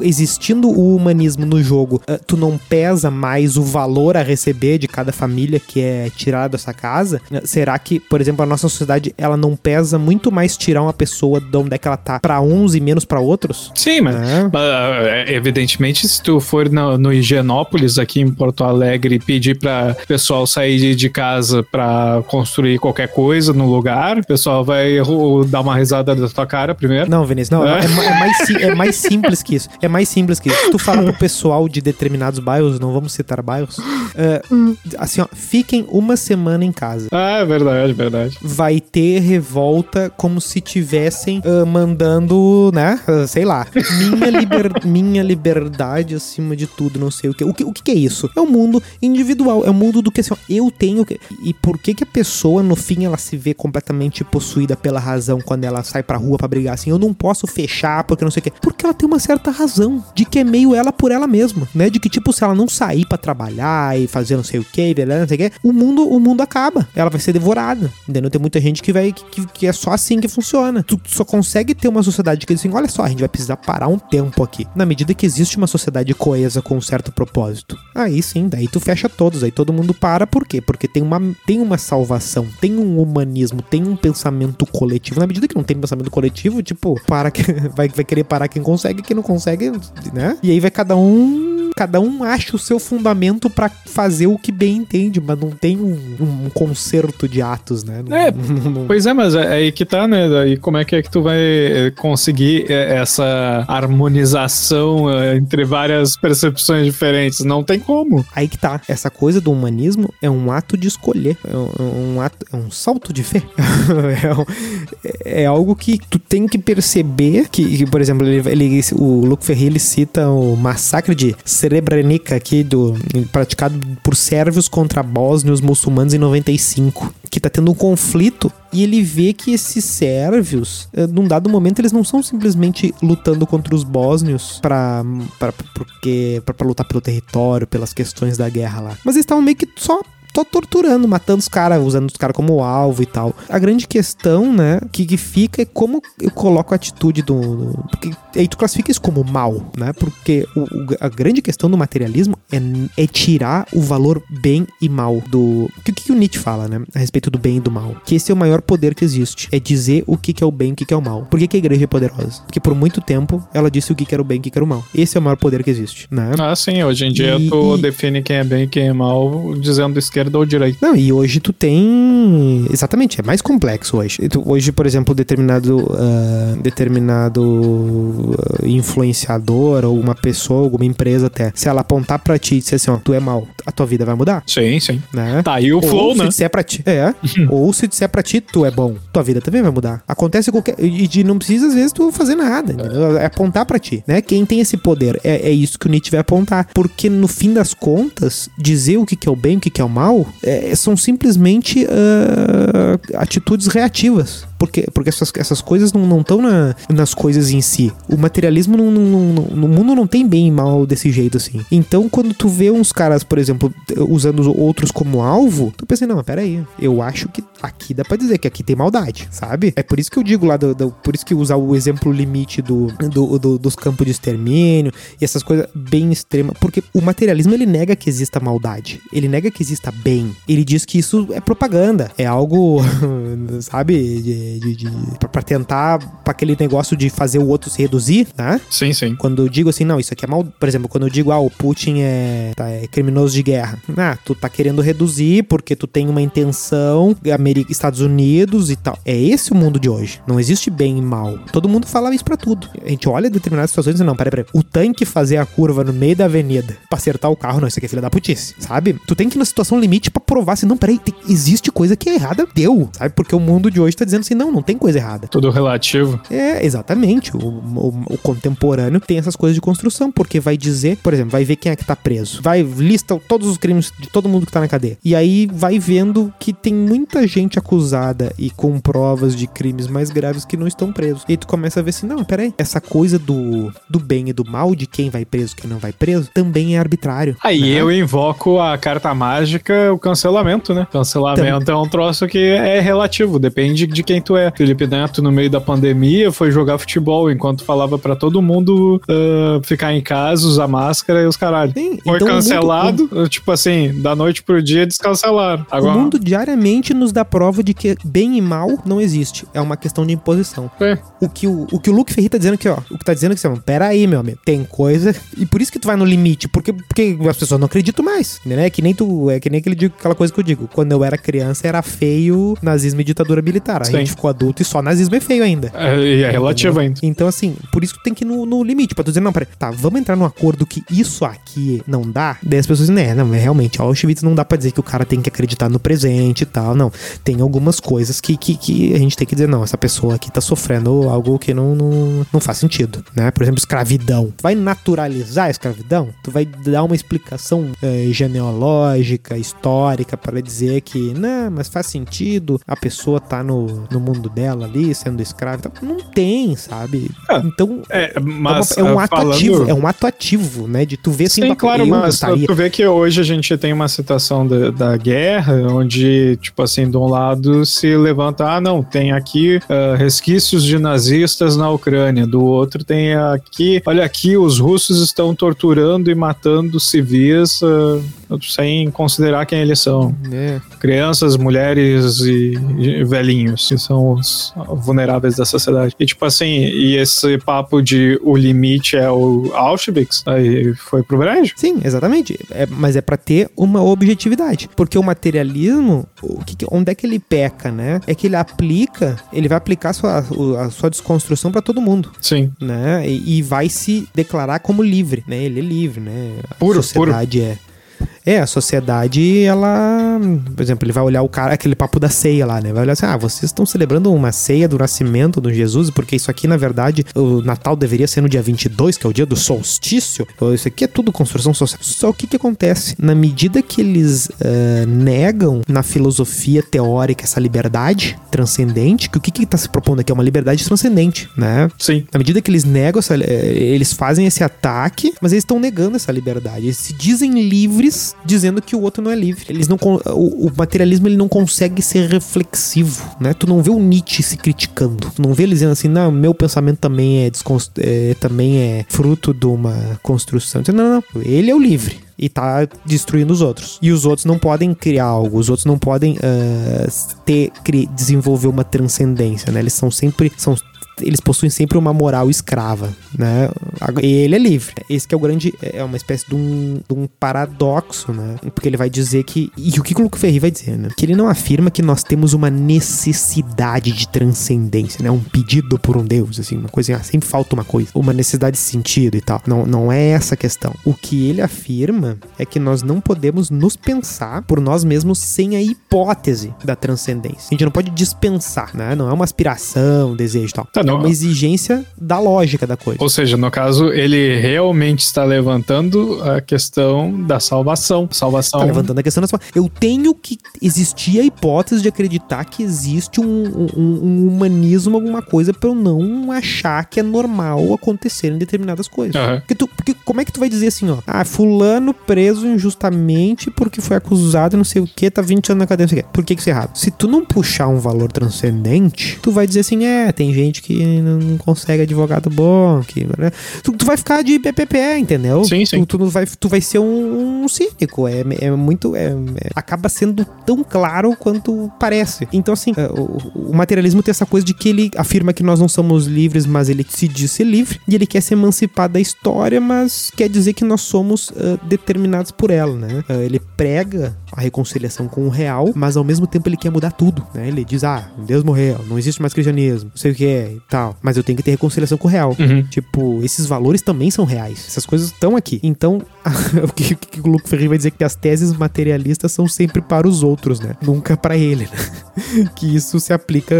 Existindo o humanismo no jogo, uh, tu não pesa mais o valor a receber de cada família que é tirada dessa casa? Uh, será que, por exemplo, a nossa sociedade ela não pesa muito mais tirar uma pessoa de onde é que ela tá para uns e menos para outros? Sim, mas é. evidentemente se tu for no, no Higienópolis aqui em Porto Alegre e pedir para pessoal sair de casa para construir qualquer coisa no lugar, o pessoal vai dar uma risada da tua cara primeiro. Não, Vinícius, não, é, é, é mais, é mais simples que isso. É mais simples que isso. Se tu fala pro pessoal de determinados bairros, não vamos citar bairros, uh, assim, ó, fiquem uma semana em casa. Ah, é verdade, verdade. Vai ter revolta como se tivessem uh, mandando, né, uh, sei lá, minha, liber, minha liberdade acima de tudo, não sei o que. O que, o que é isso? É o um mundo individual, é o um mundo do que assim, ó, eu tenho que... E por que que a pessoa, no fim, ela se vê completamente possuída pela razão quando ela sai pra rua pra brigar assim? Eu não posso fechar porque não sei o que. Porque ela tem uma certa razão de que é meio ela por ela mesma, né? De que, tipo, se ela não sair para trabalhar e fazer não sei o que, não sei o que, o mundo, o mundo acaba. Ela vai ser devorada, entendeu? Tem muita gente que vai que, que é só assim que funciona. Tu só consegue ter uma sociedade que diz assim, olha só, a gente vai precisar parar um tempo aqui. Na medida que existe uma sociedade coesa com um certo propósito. Aí sim, daí tu fecha todos, aí todo mundo para, por quê? Porque tem uma, tem uma salvação, tem um humanismo, tem um pensamento coletivo. Na medida que não tem pensamento coletivo, tipo, para que vai, vai querer parar quem consegue, quem não consegue, né? E aí vai cada um cada um acha o seu fundamento para fazer o que bem entende, mas não tem um, um concerto de atos, né? Não, é, não, pois é, mas é aí que tá, né? Daí como é que é que tu vai eh, conseguir eh, essa harmonização eh, entre várias percepções diferentes? Não tem como. Aí que tá. Essa coisa do humanismo é um ato de escolher, é um, um ato, é um salto de fé. é, é, algo que tu tem que perceber que, que por exemplo, ele, ele, o Luke Ferri ele cita o massacre de Srebrenica aqui, do, praticado por sérvios contra bósnios muçulmanos em 95, que tá tendo um conflito e ele vê que esses sérvios, eh, num dado momento, eles não são simplesmente lutando contra os bósnios para porque para lutar pelo território, pelas questões da guerra lá, mas eles estavam meio que só tô torturando, matando os caras, usando os caras como alvo e tal. A grande questão, né, que, que fica é como eu coloco a atitude do. do porque aí tu classifica isso como mal, né? Porque o, o, a grande questão do materialismo é, é tirar o valor bem e mal do. O que, que o Nietzsche fala, né? A respeito do bem e do mal. Que esse é o maior poder que existe. É dizer o que, que é o bem e o que, que é o mal. Por que, que a igreja é poderosa? Porque por muito tempo ela disse o que, que era o bem e o que, que era o mal. Esse é o maior poder que existe, né? Ah, sim. Hoje em dia E- tu e- define quem é bem e quem é mal dizendo esquerda ou direita. Não, e hoje tu tem. Exatamente, é mais complexo hoje. E tu- Hoje, por exemplo, determinado. ah, determinado ah, influenciador ou uma pessoa, alguma empresa até, se ela apontar pra ti e disser assim, ó, tu é mal, a tua vida vai mudar, Sim, sim. né? Tá aí o flow, ou se né? disser pra ti. É. ou se disser pra ti, tu é bom, tua vida também vai mudar. Acontece qualquer. E e não precisa, às vezes, tu fazer nada. entendeu? É apontar pra ti, né? Quem tem esse poder é, é isso que o Nietzsche vai apontar. Porque no fim das contas, dizer o que, que é o bem e o que, que é o mal é, são simplesmente ah, atitudes reativas. Porque, porque essas, essas coisas não estão na, nas coisas em si. O materialismo não, não- não- no mundo não tem bem e mal desse jeito assim. Então, quando tu vê uns caras, por exemplo, usando os outros como alvo, tu pensa, não, peraí, eu acho que aqui dá pra dizer que aqui tem maldade, sabe? É por isso que eu digo lá, do, do- por isso que usar o exemplo limite do- do- dos campos de extermínio e essas coisas bem extremas, porque o materialismo ele nega que exista maldade, ele nega que exista bem, ele diz que isso é propaganda, é algo, sabe, de, de, pra tentar, pra aquele negócio de fazer o outro se reduzir, né? Sim, sim. Quando eu digo assim, não, isso aqui é mal. Por exemplo, quando eu digo, ah, o Putin é, tá, é criminoso de guerra. Ah, tu tá querendo reduzir porque tu tem uma intenção, América, Estados Unidos e tal. É esse o mundo de hoje. Não existe bem e mal. Todo mundo fala isso pra tudo. A gente olha determinadas situações e diz, não, peraí, peraí. O tanque fazer a curva no meio da avenida pra acertar o carro, não, isso aqui é filha da putice, sabe? Tu tem que ir na situação limite pra provar assim, não, peraí, tem- existe coisa que é errada, deu, sabe? Porque o mundo de hoje tá dizendo assim, não, não tem coisa errada. Tudo relativo. É, exatamente. O, o- o contemporâneo tem essas coisas de construção, porque vai dizer, por exemplo, vai ver quem é que tá preso. Vai, lista todos os crimes de todo mundo que tá na cadeia. E aí vai vendo que tem muita gente acusada e com provas de crimes mais graves que não estão presos. E aí tu começa a ver assim, não, peraí, essa coisa do, do bem e do mal, de quem vai preso e quem não vai preso, também é arbitrário. Aí né? eu invoco a carta mágica, o cancelamento, né? Cancelamento é um troço que é relativo, depende de quem tu é. Felipe Neto, no meio da pandemia, foi jogar futebol enquanto falava pra todo mundo ah, ficar em casa, usar máscara e os caralho. Sim, Foi então o mundo- cancelado, tipo assim, da noite pro dia descancelaram. Agora, O mundo diariamente nos dá prova de que bem e mal não existe. É uma questão de imposição. É. O que o, o que o Luke Ferri tá dizendo aqui, ó. O que tá dizendo aqui, assim, ó, pera aí, meu amigo. Tem coisa. E por isso que tu vai no limite. Porque, porque as pessoas não acreditam mais. Né? É que nem tu. É que nem aquele, aquela coisa que eu digo. Quando eu era criança, era feio nazismo e ditadura militar. A Sim. gente ficou adulto e só nazismo é feio ainda. é, e é relativo ainda. Então, assim, por isso que tem que ir no, no limite, pra tu dizer, não, peraí, tá, vamos entrar num acordo que isso aqui não dá. Daí as pessoas dizem, né, não, é realmente, Auschwitz não dá pra dizer que o cara tem que acreditar no presente e tal, não. Tem algumas coisas que, que, que a gente tem que dizer, não, essa pessoa aqui tá sofrendo algo que não, não, não faz sentido, né? Por exemplo, escravidão. Tu vai naturalizar a escravidão? Tu vai dar uma explicação eh, genealógica, histórica, para dizer que, não, mas faz sentido a pessoa tá no, no mundo dela ali, sendo escrava e tal. Não tem, sabe? Ah, então, É, é, mas é um ah, ato falando- ativo, é um ato ativo, né? De tu ver assim, Sim, "Bah, claro, mas gostaria. tu vê que hoje a gente tem uma situação da, da guerra, onde, tipo assim, de um lado se levanta, ah, não, tem aqui ah, resquícios de nazistas na Ucrânia, do outro tem aqui, olha aqui, os russos estão torturando e matando civis ah, sem considerar quem eles são. É. Crianças, mulheres e, velhinhos, que são os vulneráveis da sociedade. E tipo assim, e esse papo de o limite é o Auschwitz, aí foi pro brejo. Sim, exatamente. É, mas é pra ter uma objetividade. Porque o materialismo, o que onde é que ele peca, né? É que ele aplica, ele vai aplicar a sua, a sua desconstrução pra todo mundo. Sim. né? E, e vai se declarar como livre, né? Ele é livre, né? A Puro, sociedade é. É, a sociedade, ela. Por exemplo, ele vai olhar o cara, aquele papo da ceia lá, né? Vai olhar assim: ah, vocês estão celebrando uma ceia do nascimento do Jesus, porque isso aqui, na verdade, o Natal deveria ser no dia 22, que é o dia do solstício. Isso aqui é tudo construção social. Só o que que acontece? Na medida que eles eh, negam na filosofia teórica essa liberdade transcendente, que o que que tá se propondo aqui é uma liberdade transcendente, né? Sim. Na medida que eles negam, essa, eh, eles fazem esse ataque, mas eles estão negando essa liberdade. Eles se dizem livres dizendo que o outro não é livre. Eles não o, o materialismo ele não consegue ser reflexivo, né? Tu não vê o Nietzsche se criticando. Tu não vê ele dizendo assim, não, meu pensamento também é, é, também é fruto de uma construção. Não, não, não. Ele é o livre e tá destruindo os outros. E os outros não podem criar algo, os outros não podem ah, ter, desenvolver uma transcendência, né? Eles são sempre. São, eles possuem sempre uma moral escrava, né? E ele é livre. Esse que é o grande. É uma espécie de um, de um paradoxo, né? Porque ele vai dizer que. E o que o Luco Ferri vai dizer, né? Que ele não afirma que nós temos uma necessidade de transcendência, né? Um pedido por um Deus, assim, uma coisa. ah, sempre falta uma coisa. Uma necessidade de sentido e tal. Não, não é essa a questão. O que ele afirma é que nós não podemos nos pensar por nós mesmos sem a hipótese da transcendência. A gente não pode dispensar, né? Não é uma aspiração, um desejo e tal. Tá, é uma exigência da lógica da coisa. Ou seja, no caso, ele realmente está levantando a questão da salvação. Salvação. Tá levantando a questão da sua. Eu tenho que existir a hipótese de acreditar que existe um, um- um humanismo, alguma coisa, pra eu não achar que é normal acontecer em determinadas coisas. Aham. Porque, tu, porque como é que tu vai dizer assim, ó? Ah, fulano preso injustamente porque foi acusado e não sei o que, tá 20 anos na cadeia, não sei o quê. Por que que isso é errado? Se tu não puxar um valor transcendente, tu vai dizer assim, é, tem gente que não consegue advogado bom, que... né? Tu, tu vai ficar de PPP, entendeu? Sim, sim. Tu, tu, vai, tu vai ser um, um cínico, é, é muito... é- é- acaba sendo tão claro quanto parece. Então, assim, é, o, o materialismo tem essa coisa de que ele afirma que nós não somos livres, mas ele se diz ser livre, e ele quer se emancipar da história, mas quer dizer que nós somos ah, determinados por ela, né? Ah, ele prega a reconciliação com o real, mas ao mesmo tempo ele quer mudar tudo, né? Ele diz, ah, Deus morreu, não existe mais cristianismo, não sei o que é tal, mas eu tenho que ter reconciliação com o real. Uhum. Tipo, esses valores também são reais. Essas coisas estão aqui. Então, o que, o que o Luco Ferri vai dizer é que as teses materialistas são sempre para os outros, né? Nunca para ele, né? Que isso se aplica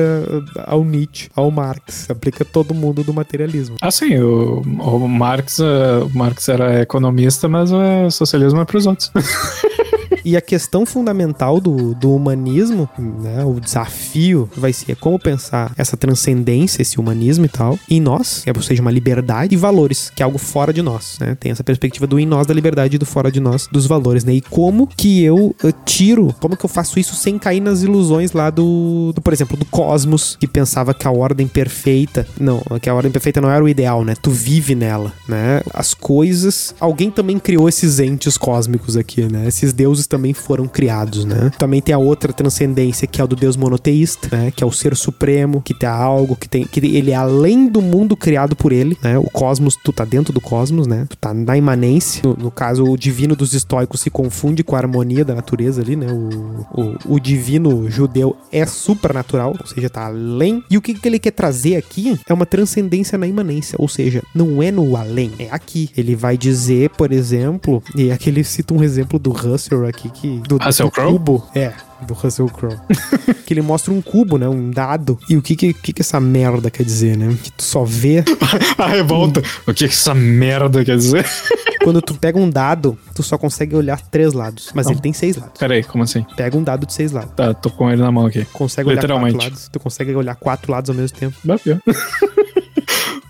ao Nietzsche, ao Marx, se aplica a todo mundo do materialismo. Ah, sim, o, o Marx, eh, o Marx era economista, mas o socialismo é para os outros. E a questão fundamental do, do humanismo, né, o desafio vai ser como pensar essa transcendência, esse humanismo e tal, em nós, que é, ou seja, uma liberdade e valores, que é algo fora de nós, né? Tem essa perspectiva do em nós da liberdade e do fora de nós dos valores, né? E como que eu eh, tiro, como que eu faço isso sem cair nas ilusões lá do, do, por exemplo, do cosmos, que pensava que a ordem perfeita, não, que a ordem perfeita não era o ideal, né? Tu vive nela, né? As coisas, alguém também criou esses entes cósmicos aqui, né? Esses deuses também foram criados, né? Também tem a outra transcendência que é o do Deus monoteísta, né? Que é o ser supremo, que tem algo que tem que ele é além do mundo criado por ele, né? O cosmos, tu tá dentro do cosmos, né? Tu tá na imanência. No, no caso, o divino dos estoicos se confunde com a harmonia da natureza ali, né? O, o, o divino judeu é supranatural, ou seja, tá além. E o que, que ele quer trazer aqui é uma transcendência na imanência, ou seja, não é no além, é aqui. Ele vai dizer, por exemplo, e aqui ele cita um exemplo do Russell aqui que do, do- Russell do Crowe? cubo, é, do Russell Crowe. que ele mostra um cubo, né, um dado. E o que que, que que essa merda quer dizer, né? Que tu só vê a revolta. O que que essa merda quer dizer? quando tu pega um dado, tu só consegue olhar três lados, mas Não. ele tem seis lados. Peraí, como assim? Pega um dado de seis lados. Tá, tô com ele na mão aqui. Consegue olhar quatro lados. Tu consegue olhar quatro lados ao mesmo tempo. Pior.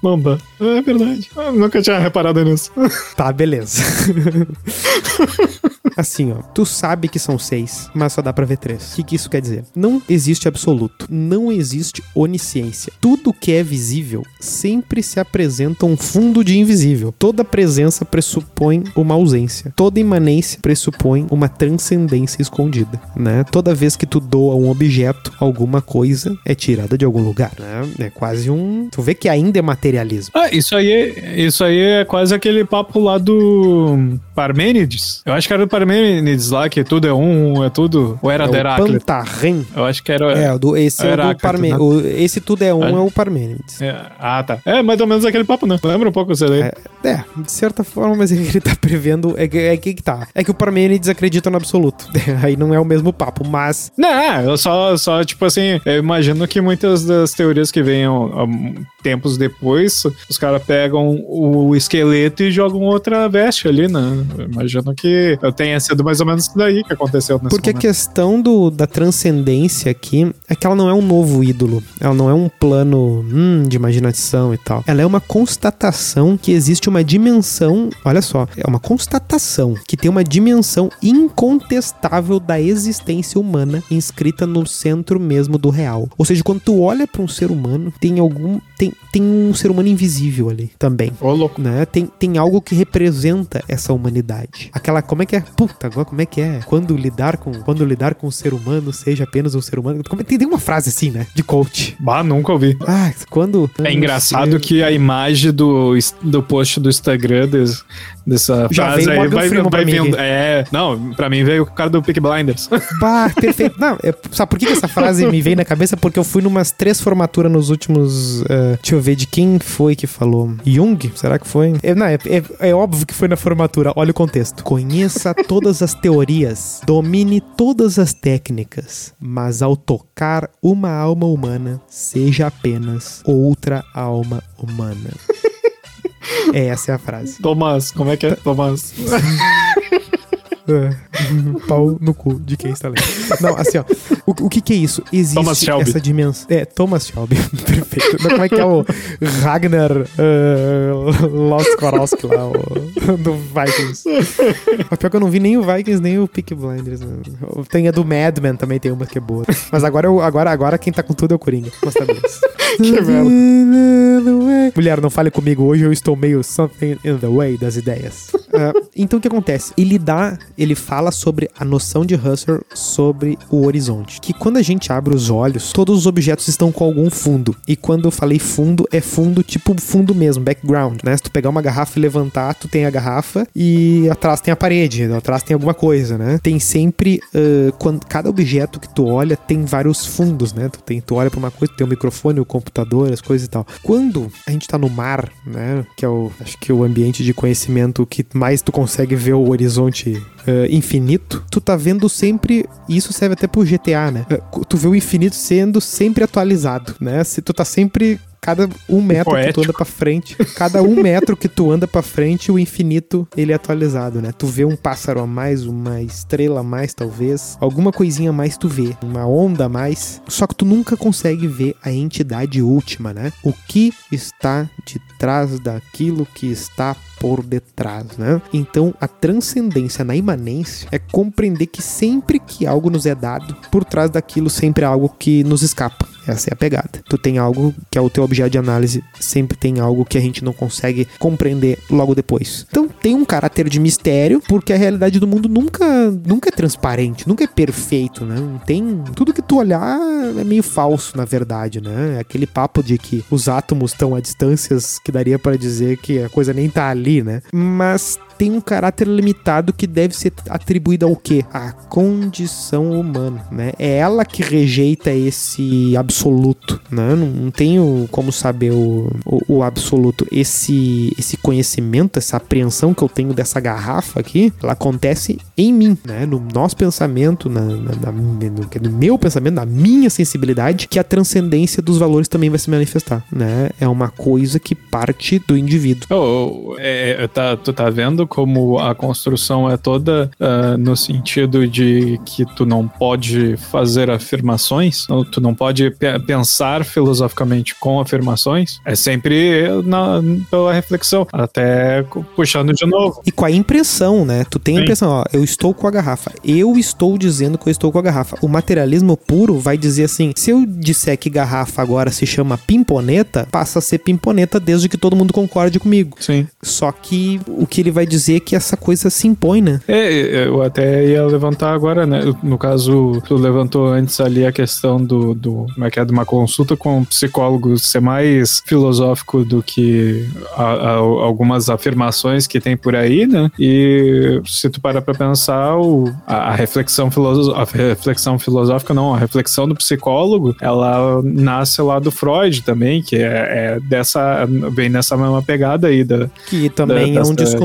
Não dá. É verdade. Eu nunca tinha reparado nisso. Tá, beleza. Assim, ó. Tu sabe que são seis, mas só dá pra ver três. O que, que isso quer dizer? Não existe absoluto. Não existe onisciência. Tudo que é visível sempre se apresenta um fundo de invisível. Toda presença pressupõe uma ausência. Toda imanência pressupõe uma transcendência escondida, né? Toda vez que tu doa um objeto, alguma coisa é tirada de algum lugar, né? É quase um... Tu vê que ainda é materialismo. Ah, isso aí, é- isso aí é quase aquele papo lá do Parmênides. Eu acho que era Parmênides lá, que tudo é um, é tudo. Ou era é do Heráclito? Pantarrem. Eu acho que era. É, do, esse é, o do né? O- Esse tudo é um, É. é o Parmênides. É, ah, tá. É mais ou menos aquele papo, né? Lembra um pouco você daí? É, é, de certa forma, mas é ele tá prevendo. É que, é que tá. É que o Parmênides acredita no absoluto. Aí não é o mesmo papo, mas. Não, eu só, só, tipo assim, eu imagino que muitas das teorias que venham tempos depois, os caras pegam o esqueleto e jogam outra veste ali, né? Eu imagino que tenha sido mais ou menos isso daí que aconteceu nesse Porque a momento. questão do, da transcendência aqui é que ela não é um novo ídolo. Ela não é um plano hum, de imaginação e tal. Ela é uma constatação que existe uma dimensão. Olha só, é uma constatação que tem uma dimensão incontestável da existência humana inscrita no centro mesmo do real. Ou seja, quando tu olha para um ser humano, tem algum. Tem, tem um ser humano invisível ali também Ô, louco. né? Tem, tem algo que representa essa humanidade. Aquela, como é que é? Puta, agora como é que é? Quando lidar com, quando lidar com o ser humano, seja apenas um ser humano. Como é, tem uma frase assim, né? De coach. Bah, nunca ouvi. Ah, quando. É engraçado ser- que a imagem do, do post do Instagram des- dessa Já frase veio aí Morgan vai, Freeman vai vendo. É, não, pra mim veio o cara do Pick Blinders. Bah, perfeito. Não, é, sabe por que, que essa frase me veio na cabeça? Porque eu fui numas três formaturas nos últimos. eh, deixa eu ver de quem foi que falou. Jung? Será que foi? É, não, é, é- é óbvio que foi na formatura. Olha o contexto. Conheça todas as teorias, domine todas as técnicas, mas ao tocar uma alma humana, seja apenas outra alma humana. Essa é a frase. Thomas, como é que é? Thomas. É. Pau no cu de quem está lendo. Não, assim, ó. O, o que que é isso? Existe Thomas Shelby. essa dimensão. É, Thomas Shelby. Perfeito. Mas como é que é o Ragnar uh, Loskorowski lá, o, do Vikings? Mas pior que eu não vi nem o Vikings, nem o Peak Blinders. né? Tem a do Madman também, tem uma que é boa. Mas agora, eu- agora, agora quem tá com tudo é o Coringa. Mas tá beleza. Que merda. Mulher, não fale comigo hoje, eu estou meio something in the way das ideias. Ah, então o que acontece? Ele dá, ele fala sobre a noção de Husserl sobre o horizonte. Que quando a gente abre os olhos, todos os objetos estão com algum fundo. E quando eu falei fundo, é fundo tipo fundo mesmo, background, né? Se tu pegar uma garrafa e levantar, tu tem a garrafa e atrás tem a parede, atrás tem alguma coisa, né? Tem sempre, ah, quando cada objeto que tu olha tem vários fundos, né? Tu, tem, tu olha pra uma coisa, tem o microfone, o computador, as coisas e tal. Quando a gente tá no mar, né? Que é o, acho que o ambiente de conhecimento que mais tu consegue ver o horizonte eh, infinito, tu tá vendo sempre, e isso serve até pro GTA, né? Eh, tu vê o infinito sendo sempre atualizado, né? Se tu tá sempre cada um metro que tu Poético. anda pra frente, cada um metro que tu anda pra frente, o infinito ele é atualizado, né? Tu vê um pássaro a mais, uma estrela a mais, talvez, alguma coisinha a mais tu vê, uma onda a mais. Só que tu nunca consegue ver a entidade última, né? O que está de trás daquilo que está por detrás, né? Então, a transcendência na imanência é compreender que sempre que algo nos é dado, por trás daquilo sempre há algo que nos escapa. Essa é a pegada. Tu tem algo que é o teu objeto de análise, sempre tem algo que a gente não consegue compreender logo depois. Então tem um caráter de mistério, porque a realidade do mundo nunca, nunca é transparente, nunca é perfeito, né? Tem tudo que tu olhar é meio falso, na verdade, né? É aquele papo de que os átomos estão a distâncias que daria para dizer que a coisa nem tá ali, né? Mas tem um caráter limitado que deve ser atribuído ao quê? À condição humana, né? É ela que rejeita esse absoluto, né? Não, não tenho como saber o, o, o absoluto. Esse, esse conhecimento, essa apreensão que eu tenho dessa garrafa aqui, ela acontece em mim, né? No nosso pensamento, na, na- na- no, no meu pensamento, na minha sensibilidade, que a transcendência dos valores também vai se manifestar, né? É uma coisa que parte do indivíduo. Oh, é, tá, tu tá vendo como a construção é toda ah, no sentido de que tu não pode fazer afirmações, tu não pode pe- pensar filosoficamente com afirmações, é sempre na, pela reflexão, até puxando de novo. E com a impressão, né? Tu tem a Sim. impressão, ó, eu estou com a garrafa. Eu estou dizendo que eu estou com a garrafa. O materialismo puro vai dizer assim: se eu disser que garrafa agora se chama pimponeta, passa a ser pimponeta desde que todo mundo concorde comigo. Sim. Só que o que ele vai dizer é que essa coisa se impõe, né? É, eu até ia levantar agora, né? No caso, tu levantou antes ali a questão do, do como é que é, de uma consulta com um psicólogo ser mais filosófico do que a- a- algumas afirmações que tem por aí, né? E se tu parar pra pensar, o, a, a reflexão filoso- a reflexão filosófica, não, a reflexão do psicólogo, ela nasce lá do Freud também, que é, é dessa, vem nessa mesma pegada aí da, Que também da- é um dessa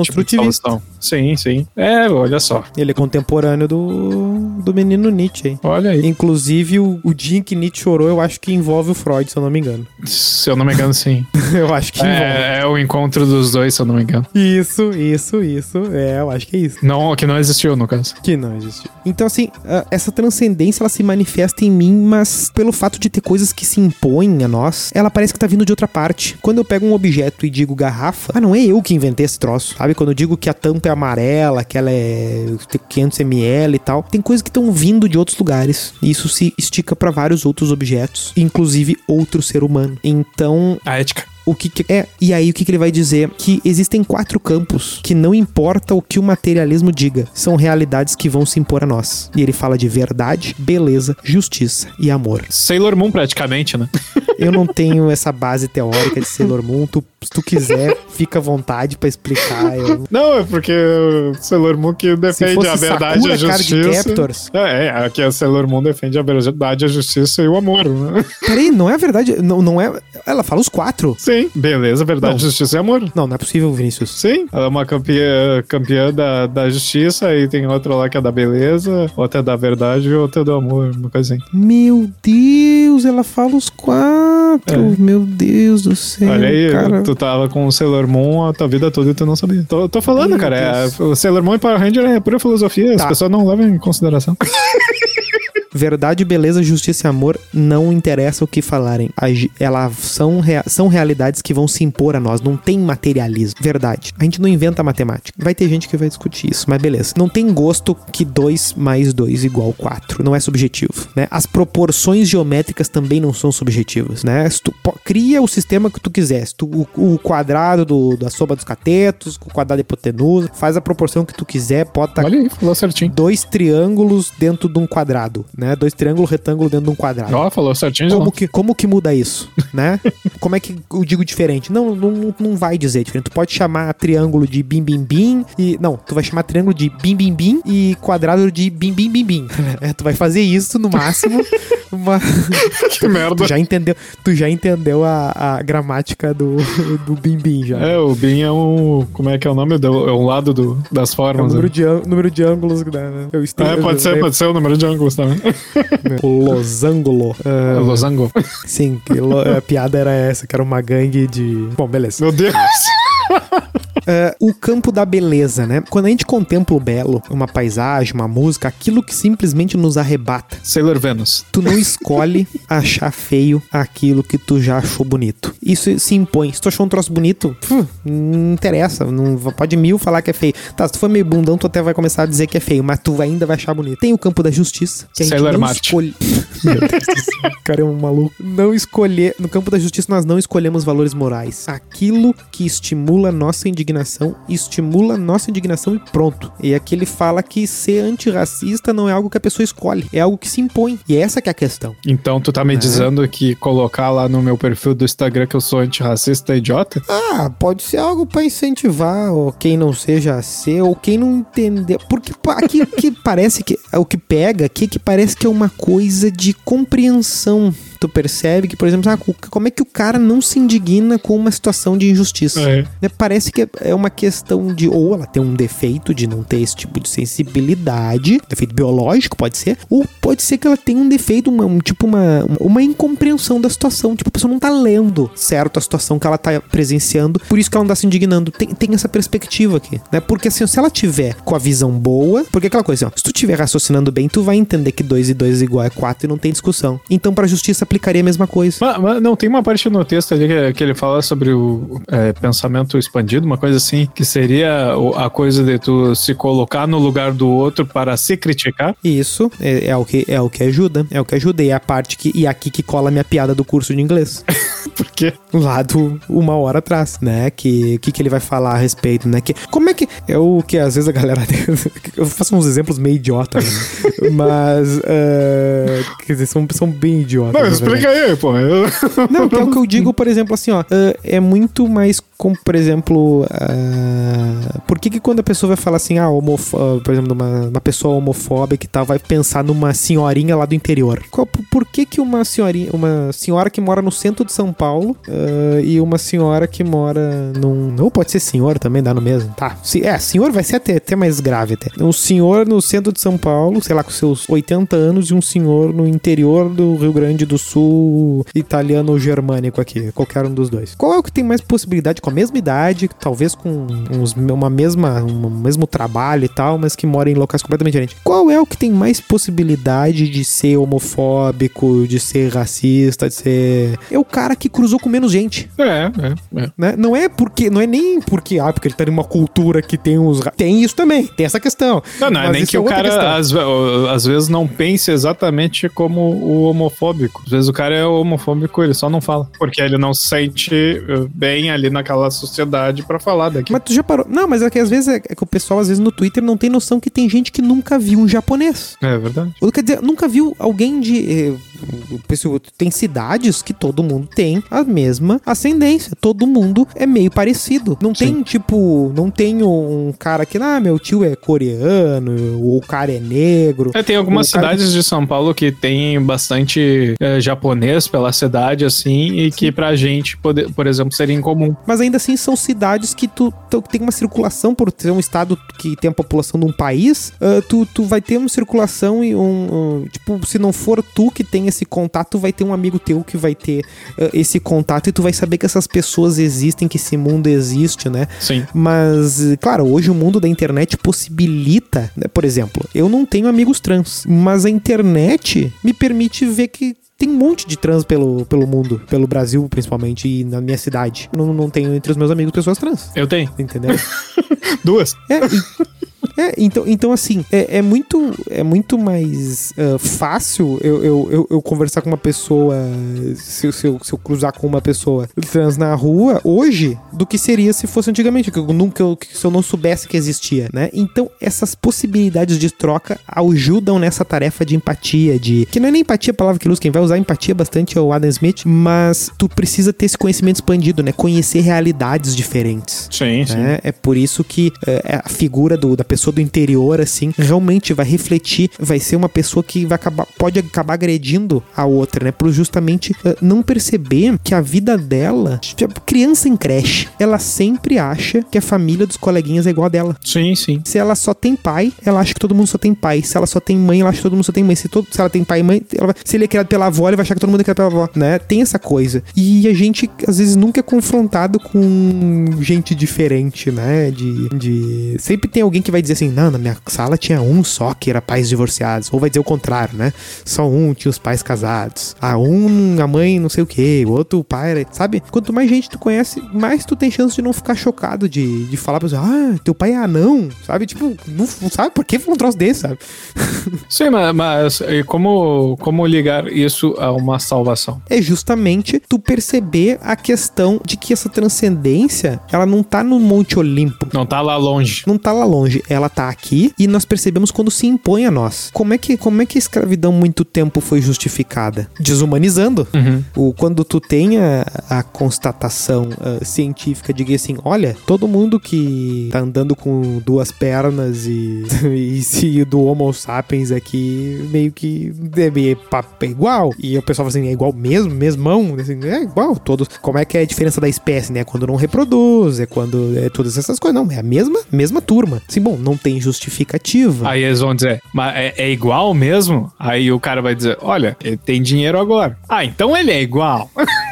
Sim, sim. É, olha só. ele é contemporâneo do, do menino Nietzsche aí. Olha aí. Inclusive, o, o dia em que Nietzsche chorou, eu acho que envolve o Freud, se eu não me engano. Se eu não me engano, sim. eu acho que envolve. É, é o encontro dos dois, se eu não me engano. Isso, isso, isso. É, eu acho que é isso. Não, que não existiu, no caso. Que não existe. Então, assim, essa transcendência, ela se manifesta em mim, mas pelo fato de ter coisas que se impõem a nós, ela parece que tá vindo de outra parte. Quando eu pego um objeto e digo garrafa, ah, não é eu que inventei esse troço, sabe? Quando eu digo que a tampa é amarela, que ela é 500ml e tal, tem coisas que estão vindo de outros lugares. E isso se estica para vários outros objetos, inclusive outro ser humano. Então, A ética. O que, que é e aí o que, que ele vai dizer? Que existem quatro campos que não importa o que o materialismo diga. São realidades que vão se impor a nós. E ele fala de verdade beleza justiça e amor. Sailor Moon, praticamente, né? eu não tenho essa base teórica de Sailor Moon. Tu, se tu quiser fica à vontade pra explicar. Eu... Não, é porque o Sailor Moon que defende a verdade e a justiça. Captors. É, é, aqui a Sailor Moon defende a verdade, a justiça e o amor, né? peraí não é verdade. Não, não é. Ela fala os quatro. Sim, beleza, verdade, Não. justiça e amor. não não é possível Vinícius Sim, ela é uma campeã, campeã da, da justiça, e tem outra lá que é da beleza, outra é da verdade e outra é do amor, uma coisa assim. meu Deus ela fala os quatro meu Deus do céu Olha aí, cara tu tava com o Sailor Moon a tua vida toda e tu não sabia. Tô, tô falando, Meu cara, é, o Sailor Moon e Power Ranger é pura filosofia, as Tá. pessoas não levam em consideração. Verdade, beleza, justiça e amor não interessa o que falarem. Elas são, rea- são realidades que vão se impor a nós. Não tem materialismo. Verdade. A gente não inventa matemática. Vai ter gente que vai discutir isso, mas beleza. Não tem gosto que 2 mais 2 igual 4. Não é subjetivo, né? As proporções geométricas também não são subjetivas, né? Se tu cria o sistema que tu quiser. Se tu, o, o quadrado do- da soma dos catetos, o quadrado da hipotenusa, faz a proporção que tu quiser, bota Olha aí, falou certinho. dois triângulos dentro de um quadrado, né? Dois triângulos retângulos dentro de um quadrado. Ó, falou certinho Como que, como que muda isso, né? como é que eu digo diferente? Não, não, não vai dizer diferente. Tu pode chamar triângulo de bim bim bim e não, tu vai chamar triângulo de bim bim bim e quadrado de bim bim bim bim. É, tu vai fazer isso no máximo. Uma... Que merda. tu já entendeu, tu já entendeu a, a gramática do, do bim bim já. É, o BIM é um. Como é que é o nome? É um lado do, das É o formas. número né? de, número de ângulos, né? Eu É, pode ser, eu- pode ser o número de ângulos também. O losango. É, Ah, Losango. sim, a piada era essa, que era uma gangue de. Bom, beleza. Meu Deus. Ah, o campo da beleza, né? Quando a gente contempla o belo, uma paisagem, uma música, aquilo que simplesmente nos arrebata. Sailor Venus. Tu não escolhe achar feio aquilo que tu já achou bonito. Isso se impõe. Se tu achou um troço bonito, pfu, não interessa. Não, pode mil falar que é feio. Tá, se tu for meio bundão, tu até vai começar a dizer que é feio, mas tu ainda vai achar bonito. Tem o campo da justiça, que a gente Sailor não Marte. escolhe. Meu Deus do céu, cara é um maluco. Não escolher. No campo da justiça, nós não escolhemos valores morais. Aquilo que estimula nossa indignação, estimula nossa indignação e pronto. E aqui ele fala que ser antirracista não é algo que a pessoa escolhe, é algo que se impõe. E essa que é a questão. Então tu tá me É. dizendo que colocar lá no meu perfil do Instagram que eu sou antirracista é idiota? Ah, pode ser algo pra incentivar ou quem não seja a ser ou quem não entender. Porque aqui que parece que o que pega aqui é que parece que é uma coisa de compreensão. Tu percebe que, por exemplo, ah, como é que o cara não se indigna com uma situação de injustiça? É. Né, Parece que é- é uma questão de ou ela tem um defeito de não ter esse tipo de sensibilidade, defeito biológico pode ser, ou pode ser que ela tenha um defeito, uma, um, tipo uma, uma incompreensão da situação, tipo a pessoa não tá lendo certo a situação que ela tá presenciando, por isso que ela não tá se indignando. Tem, tem essa perspectiva aqui, né? Porque assim, se ela tiver com a visão boa, porque é aquela coisa, assim, ó, se tu tiver raciocinando bem, tu vai entender que 2 e 2 é igual a 4 e não tem discussão. Então pra justiça aplicaria a mesma coisa. Mas, mas não, tem uma parte no texto ali que, que ele fala sobre o é, pensamento expandido, uma coisa assim, que seria a coisa de tu se colocar no lugar do outro para se criticar. Isso é, é o que é o que ajuda, é o que ajuda e é a parte que e aqui que cola a minha piada do curso de inglês. Porque Lá do uma hora atrás, né? Que que que ele vai falar a respeito, né? Que como é que é o que às vezes a galera eu faço uns exemplos meio idiota, né? mas eh, quer dizer, são, são bem idiotas. Não, explica verdade. aí, pô. Não, que é o que eu digo, por exemplo, assim, ó. ah, é muito mais como, por exemplo. ah, por que, que quando a pessoa vai falar assim, ah, homofo- ah, por exemplo, uma, uma pessoa homofóbica e tal, vai pensar numa senhorinha lá do interior? Qual- por por que, que uma senhorinha, uma senhora que mora no centro de São Paulo Paulo uh, e uma senhora que mora num. Ou pode ser senhor também, dá no mesmo. Tá. Se, é, senhor vai ser até, até mais grave até. Um senhor no centro de São Paulo, sei lá, com seus 80 anos, e um senhor no interior do Rio Grande do Sul, italiano ou germânico aqui. Qualquer um dos dois. Qual é o que tem mais possibilidade com a mesma idade, talvez com uns, uma mesma, um mesmo trabalho e tal, mas que mora em locais completamente diferentes? Qual é o que tem mais possibilidade de ser homofóbico, de ser racista, de ser. É o cara que cruzou com menos gente. É, é, é. Né? Não é porque. Não é nem porque. Ah, porque ele tá numa cultura que tem uns. Tem isso também, tem essa questão. Não, não é nem que é o cara às, às, vezes não pense exatamente como o homofóbico. Às vezes o cara é homofóbico, ele só não fala. Porque ele não se sente eh, bem ali naquela sociedade para falar daqui. Mas tu já parou. Não, mas é que às vezes é, é que o pessoal, às vezes, no Twitter não tem noção que tem gente que nunca viu um japonês. É verdade. Ou quer dizer, nunca viu alguém de. Eh, tem cidades que todo mundo tem a mesma ascendência. Todo mundo é meio parecido. Não Sim. tem, tipo, não tem um cara que, ah, meu tio é coreano, ou o cara é negro. É, tem algumas cidades de São Paulo que tem bastante é, japonês pela cidade, assim, e Sim. que pra gente, poder, por exemplo, seria incomum. Mas ainda assim são cidades que tu, tu tem uma circulação, por ser um estado que tem a população de um país, uh, tu, tu vai ter uma circulação e um, um, Tipo, se não for tu que tem esse contato, vai ter um amigo teu que vai ter uh, esse contato e tu vai saber que essas pessoas existem, que esse mundo existe, né? Sim. Mas, claro, hoje o mundo da internet possibilita, né? por exemplo, eu não tenho amigos trans, mas a internet me permite ver que tem um monte de trans pelo, pelo mundo, pelo Brasil principalmente, e na minha cidade. Não, não tenho entre os meus amigos pessoas trans. Eu tenho. Entendeu? Duas. É, é, então, então assim, é, é muito, é muito mais uh, fácil eu, eu, eu, eu, conversar com uma pessoa, se, se, eu, se eu cruzar com uma pessoa trans na rua hoje, do que seria se fosse antigamente, que eu nunca, se eu não soubesse que existia, né? Então, essas possibilidades de troca ajudam nessa tarefa de empatia, de. Que não é nem empatia a palavra que usa, quem vai usar empatia bastante é o Adam Smith, mas tu precisa ter esse conhecimento expandido, né? Conhecer realidades diferentes. Sim, né? sim. É por isso que uh, a figura do, da pessoa pessoa do interior, assim, realmente vai refletir, vai ser uma pessoa que vai acabar, pode acabar agredindo a outra, né? Por justamente uh, não perceber que a vida dela, tipo, criança em creche, ela sempre acha que a família dos coleguinhas é igual a dela. Sim, sim. Se ela só tem pai, ela acha que todo mundo só tem pai. Se ela só tem mãe, ela acha que todo mundo só tem mãe. Se, todo, se ela tem pai e mãe, vai, se ele é criado pela avó, ele vai achar que todo mundo é criado pela avó, né? Tem essa coisa. E a gente, às vezes, nunca é confrontado com gente diferente, né? De, de... Sempre tem alguém que vai dizer assim, não, na minha sala tinha um só que era pais divorciados. Ou vai dizer o contrário, né? Só um tinha os pais casados. Ah, um, a mãe não sei o que, o outro o pai era, sabe? Quanto mais gente tu conhece, mais tu tem chance de não ficar chocado de, de falar pra você, ah, teu pai é anão, sabe? Tipo, não, sabe por que um troço desse, sabe? Sim, mas, mas como, como ligar isso a uma salvação? É justamente tu perceber a questão de que essa transcendência, ela não tá no Monte Olimpo. Não tá lá longe. Não tá lá longe. Ela tá aqui e nós percebemos quando se impõe a nós. Como é que, como é que a escravidão muito tempo foi justificada? Desumanizando. Uhum. O, quando tu tem a, a constatação uh, científica de que assim, olha, todo mundo que tá andando com duas pernas e, e se do Homo sapiens aqui meio que deve é igual. E o pessoal fala assim, é igual mesmo, mesmão, assim, é igual todos. Como é que é a diferença da espécie, né? Quando não reproduz, é quando é todas essas coisas. Não, é a mesma, mesma turma. Sim, bom, não tem justificativa. Aí eles vão dizer, mas é, é, igual mesmo? Aí o cara vai dizer, olha, ele tem dinheiro agora. Ah, então ele é igual.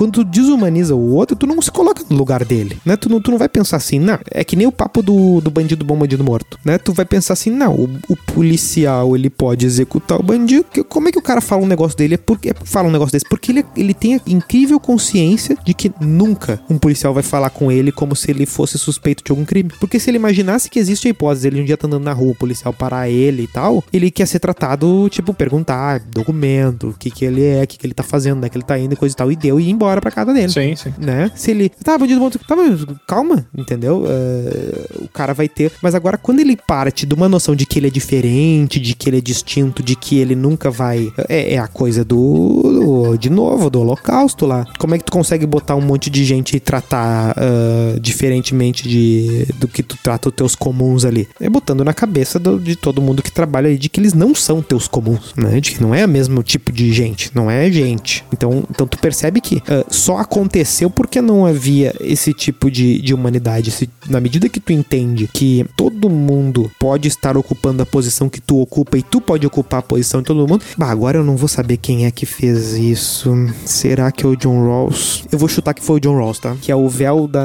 Quando tu desumaniza o outro, tu não se coloca no lugar dele, né? Tu não, tu não vai pensar assim, não. É que nem o papo do, do bandido bom, bandido morto, né? Tu vai pensar assim, não, o, o policial, ele pode executar o bandido. Que, como é que o cara fala um negócio dele? É porque, fala um negócio desse? Porque ele, ele tem a incrível consciência de que nunca um policial vai falar com ele como se ele fosse suspeito de algum crime. Porque se ele imaginasse que existe a hipótese ele um dia tá andando na rua, o policial parar ele e tal, ele quer ser tratado, tipo, perguntar documento, o que que ele é, o que que ele tá fazendo, onde é que ele tá indo e coisa e tal, e deu e embora embora pra casa dele. Sim, sim. Né? Se ele. Tá, bandido bom. Tá, mas calma, entendeu? Uh, o cara vai ter. Mas agora, quando ele parte de uma noção de que ele é diferente, de que ele é distinto, de que ele nunca vai. É, é a coisa do, do, De novo, do holocausto lá. Como é que tu consegue botar um monte de gente e tratar uh, diferentemente de, do que tu trata os teus comuns ali? É botando na cabeça do, de todo mundo que trabalha aí de que eles não são teus comuns, né? De que não é o mesmo tipo de gente, não é gente. Então, então tu percebe que uh, só aconteceu porque não havia esse tipo de, de humanidade. Se, na medida que tu entende que todo mundo pode estar ocupando a posição que tu ocupa e tu pode ocupar a posição de todo mundo, bah, agora eu não vou saber quem é que fez isso. Será que é o John Rawls? Eu vou chutar que foi o John Rawls, tá? Que é o véu da.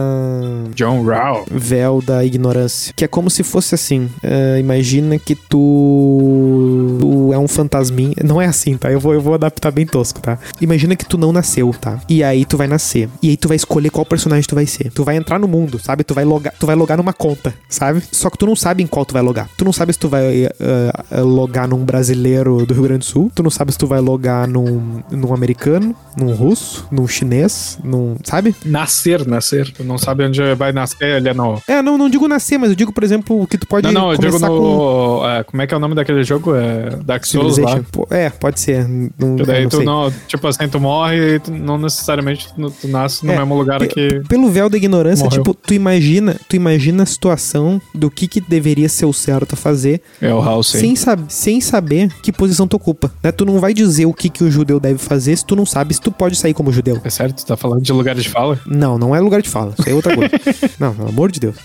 John Rawls. Véu da ignorância. Que é como se fosse assim. Uh, imagina que tu. Tu é um fantasminha. Não é assim, tá? Eu vou, eu vou adaptar bem tosco, tá? Imagina que tu não nasceu, tá? E aí tu vai nascer. E aí tu vai escolher qual personagem tu vai ser. Tu vai entrar no mundo, sabe? Tu vai logar, tu vai logar numa conta, sabe? Só que tu não sabe em qual tu vai logar. Tu não sabe se tu vai uh, logar num brasileiro do Rio Grande do Sul. Tu não sabe se tu vai logar num, num americano, num russo, num chinês, num. Sabe? Nascer, nascer. Tu não sabe onde vai nascer ali, não. É, não, não digo nascer, mas eu digo, por exemplo, que tu pode. Não, não, eu digo no. Com... É, como é que é o nome daquele jogo? É Dark Souls lá. É, pode ser. Não, daí não tu sei. não. Tipo assim, tu morre e tu não necessariamente tu, tu nasce no É, mesmo lugar que. Pelo véu da ignorância, Morreu. tipo, tu imagina, tu imagina a situação do que, que deveria ser o certo a fazer, É o House. sem, sab sem saber que posição tu ocupa. Né? Tu não vai dizer o que, que o judeu deve fazer se tu não sabe se tu pode sair como judeu. É certo? Tu tá falando de lugares de fala? Não, não é lugar de fala. Isso aí é outra coisa. não, pelo amor de Deus.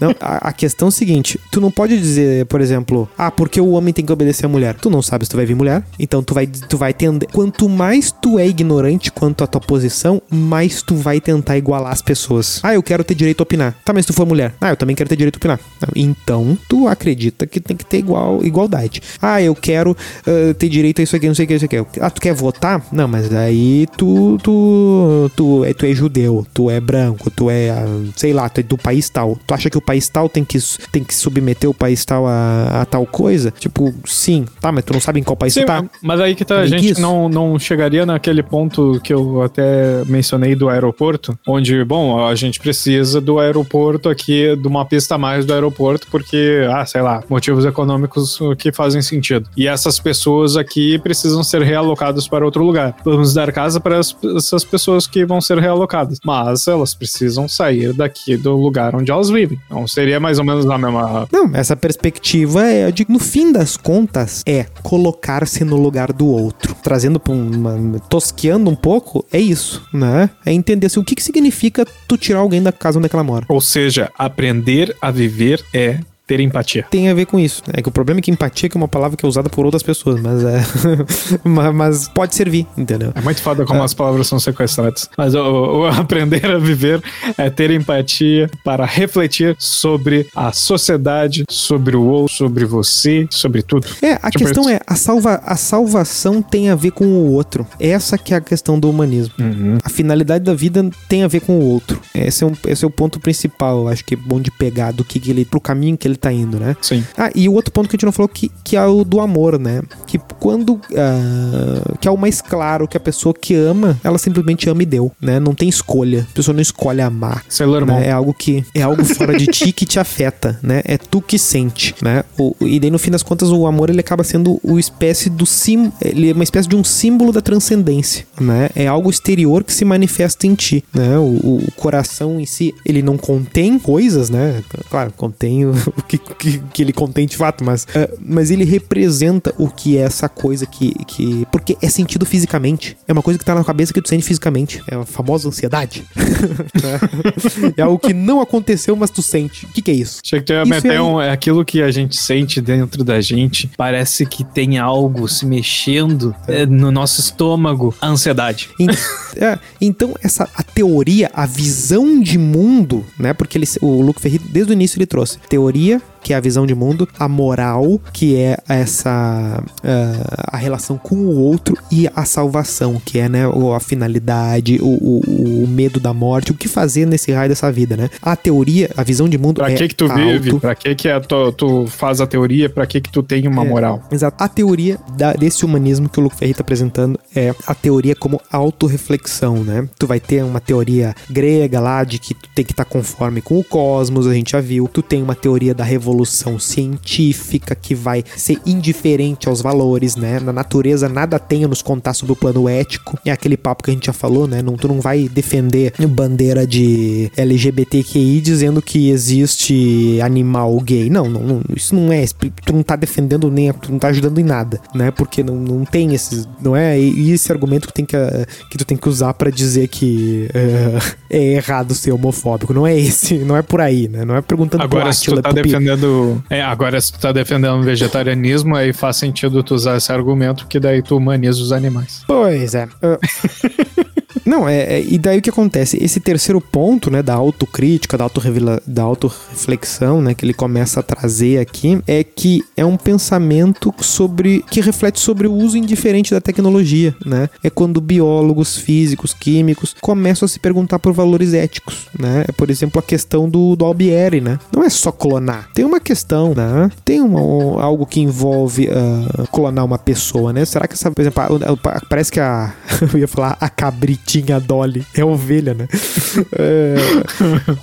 Não, a, a questão é o seguinte: tu não pode dizer, por exemplo, ah, porque o homem tem que obedecer a mulher. Tu não sabe se tu vai vir mulher, então tu vai, tu vai tender. Quanto mais tu é ignorante quanto à tua posição, mais tu vai tentar igualar as pessoas. Ah, eu quero ter direito a opinar. Tá, mas se tu for mulher. Ah, eu também quero ter direito a opinar. Então, tu acredita que tem que ter igual, igualdade. Ah, eu quero ah, ter direito a isso aqui, não sei o que, isso aqui. Ah, tu quer votar? Não, mas daí tu, tu, tu, é, tu é judeu, tu é branco, tu é, ah, sei lá, tu é do país tal. Tu acha que o país tal tem que, tem que submeter o país tal a, a tal coisa? Tipo, sim. Tá, mas tu não sabe em qual país Sim, tu tá. mas aí que tá, a gente não, não chegaria naquele ponto que eu até mencionei do aeroporto, onde, bom, a gente precisa do aeroporto aqui, de uma pista a mais do aeroporto, porque, ah, sei lá, motivos econômicos que fazem sentido. E essas pessoas aqui precisam ser realocadas para outro lugar. Vamos dar casa para as- essas pessoas que vão ser realocadas, mas elas precisam sair daqui do lugar onde elas vivem. Então seria mais ou menos a mesma. Não, essa perspectiva é, eu digo, no fim das contas, é colocar-se no lugar do outro. Trazendo pra uma. tosqueando um pouco, é isso, né? É entender assim, o que, que significa tu tirar alguém da casa onde é que ela mora. Ou seja, aprender a viver é ter empatia. Tem a ver com isso. É que o problema é que empatia que é uma palavra que é usada por outras pessoas, mas é. mas, pode servir, entendeu? É muito foda como as palavras são sequestradas. Mas o, o aprender a viver é ter empatia para refletir sobre a sociedade, sobre o outro, sobre você, sobre tudo. É, a Tipo questão isso. é, a, salva, a salvação tem a ver com o outro. Essa que é a questão do humanismo. A finalidade da vida tem a ver com o outro. Esse é, um, esse é o ponto principal, eu acho que é bom de pegar do que, que ele, pro caminho que ele tá indo, né? Sim. Ah, e o outro ponto que a gente não falou que, que é o do amor, né? Que quando. ah, que é o mais claro que a pessoa que ama, ela simplesmente ama e deu, né? Não tem escolha. A pessoa não escolhe amar. Sailor Moon. Né? É algo que é algo fora de ti que te afeta, né? É tu que sente, né? O, e daí no fim das contas o amor ele acaba sendo o espécie do sim, ele é uma espécie de um símbolo da transcendência, né? É algo exterior que se manifesta em ti, né? O, o coração em si ele não contém coisas, né? Claro, contém o, o que, que, que ele contém de fato, mas ah, mas ele representa o que é essa coisa que que porque é sentido fisicamente, é uma coisa que tá na cabeça que tu sente fisicamente, é a famosa ansiedade. né? é algo que não aconteceu, mas tu sente. O que, que é isso? Achei que tu ia Isso meter aí- um, é aquilo que a gente sente dentro da gente. Parece que tem algo se mexendo é, no nosso estômago. A ansiedade. É, então, essa a teoria, a visão de mundo, né? Porque ele, o Luke Ferri, desde o início, ele trouxe teoria, Москве que é a visão de mundo, a moral, que é essa uh, a relação com o outro e a salvação, que é né, a finalidade, o, o, o, medo da morte, o que fazer nesse raio dessa vida, né? A teoria, a visão de mundo pra é que que tu auto... vive? Pra que que é, tu, tu, faz a teoria? Pra que que tu tem uma é, moral? Exato. A teoria da, desse humanismo que o Luco Ferri tá apresentando é a teoria como autorreflexão, né? Tu vai ter uma teoria grega lá de que tu tem que estar tá conforme com o cosmos, a gente já viu. Tu tem uma teoria da revolução científica que vai ser indiferente aos valores, né? Na natureza nada tem a nos contar sobre o plano ético. É aquele papo que a gente já falou, né? Não, tu não vai defender bandeira de LGBTQI dizendo que existe animal gay. Não, não, não isso não é. Tu não tá defendendo nem. Tu não tá ajudando em nada, né? Porque não, não tem esses. Não é e esse argumento que, tem que, que tu tem que usar para dizer que uh, é errado ser homofóbico. Não é esse, não é por aí, né? Não é perguntando agora, se tu tá defendendo é, Agora, se tu tá defendendo vegetarianismo, aí faz sentido tu usar esse argumento, que daí tu humaniza os animais. Pois é. Não, é, é, e daí o que acontece? Esse terceiro ponto, né, da autocrítica, da, autorrevela, da autorreflexão, né, que ele começa a trazer aqui, é que é um pensamento sobre que reflete sobre o uso indiferente da tecnologia, né? É quando biólogos, físicos, químicos começam a se perguntar por valores éticos, né? É, por exemplo, a questão do, do Albieri, né? Não é só clonar. Tem uma questão, né? Tem uma, algo que envolve uh, clonar uma pessoa, né? Será que essa, por exemplo, parece que a eu ia falar a tinha Dolly. É ovelha, né? é...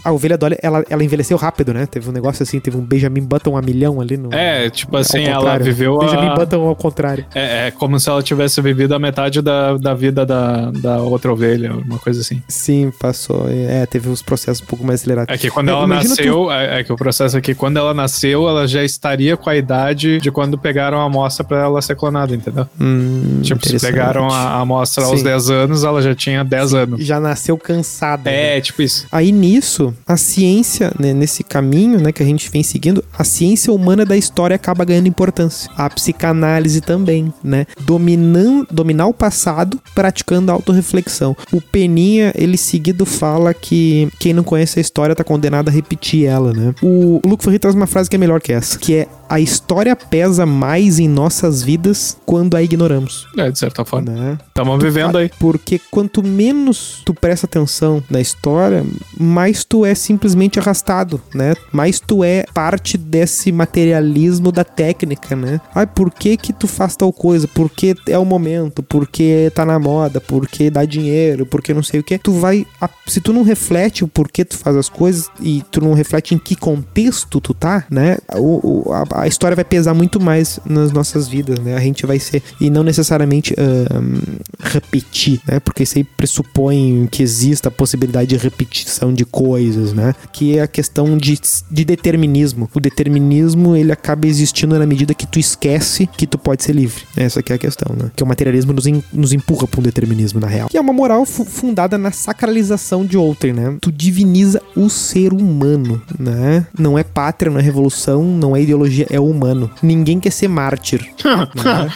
A ovelha Dolly, ela, ela envelheceu rápido, né? Teve um negócio assim, teve um Benjamin Button a milhão ali no. É, tipo assim, ela viveu. Benjamin a... Button ao contrário. É, é, como se ela tivesse vivido a metade da, da vida da, da outra ovelha, uma coisa assim. Sim, passou. É, teve os processos um pouco mais acelerados. É que quando é, ela nasceu, tu... é, é, que o processo é que quando ela nasceu, ela já estaria com a idade de quando pegaram a amostra pra ela ser clonada, entendeu? Hum, tipo, se pegaram a amostra aos 10 anos, ela já tinha 10 anos. Já nasceu cansada. É, né? tipo isso. Aí nisso, a ciência, né, nesse caminho né, que a gente vem seguindo, a ciência humana da história acaba ganhando importância. A psicanálise também, né? Dominando, dominar o passado, praticando a autorreflexão. O Peninha, ele seguido fala que quem não conhece a história tá condenado a repetir ela, né? O, o Luke Ferri traz uma frase que é melhor que essa, que é a história pesa mais em nossas vidas quando a ignoramos. É, de certa forma. Né? Estamos vivendo aí. Porque quanto menos tu presta atenção na história, mais tu é simplesmente arrastado, né? Mais tu é parte desse materialismo da técnica, né? Ai, por que que tu faz tal coisa? Porque é o momento, porque tá na moda, porque dá dinheiro, porque não sei o que. Tu vai... Se tu não reflete o porquê tu faz as coisas e tu não reflete em que contexto tu tá, né? O, o a, a história vai pesar muito mais nas nossas vidas, né? A gente vai ser. E não necessariamente uh, repetir, né? Porque isso aí pressupõe que exista a possibilidade de repetição de coisas, né? Que é a questão de, de determinismo. O determinismo ele acaba existindo na medida que tu esquece que tu pode ser livre. Essa que é a questão, né? Que o materialismo nos, in, nos empurra para um determinismo, na real. Que é uma moral fundada na sacralização de outrem, né? Tu diviniza o ser humano, né? Não é pátria, não é revolução, não é ideologia é humano. Ninguém quer ser mártir. né?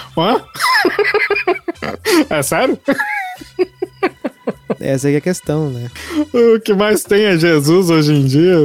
é sério? Essa é a questão, né? O que mais tem é Jesus hoje em dia.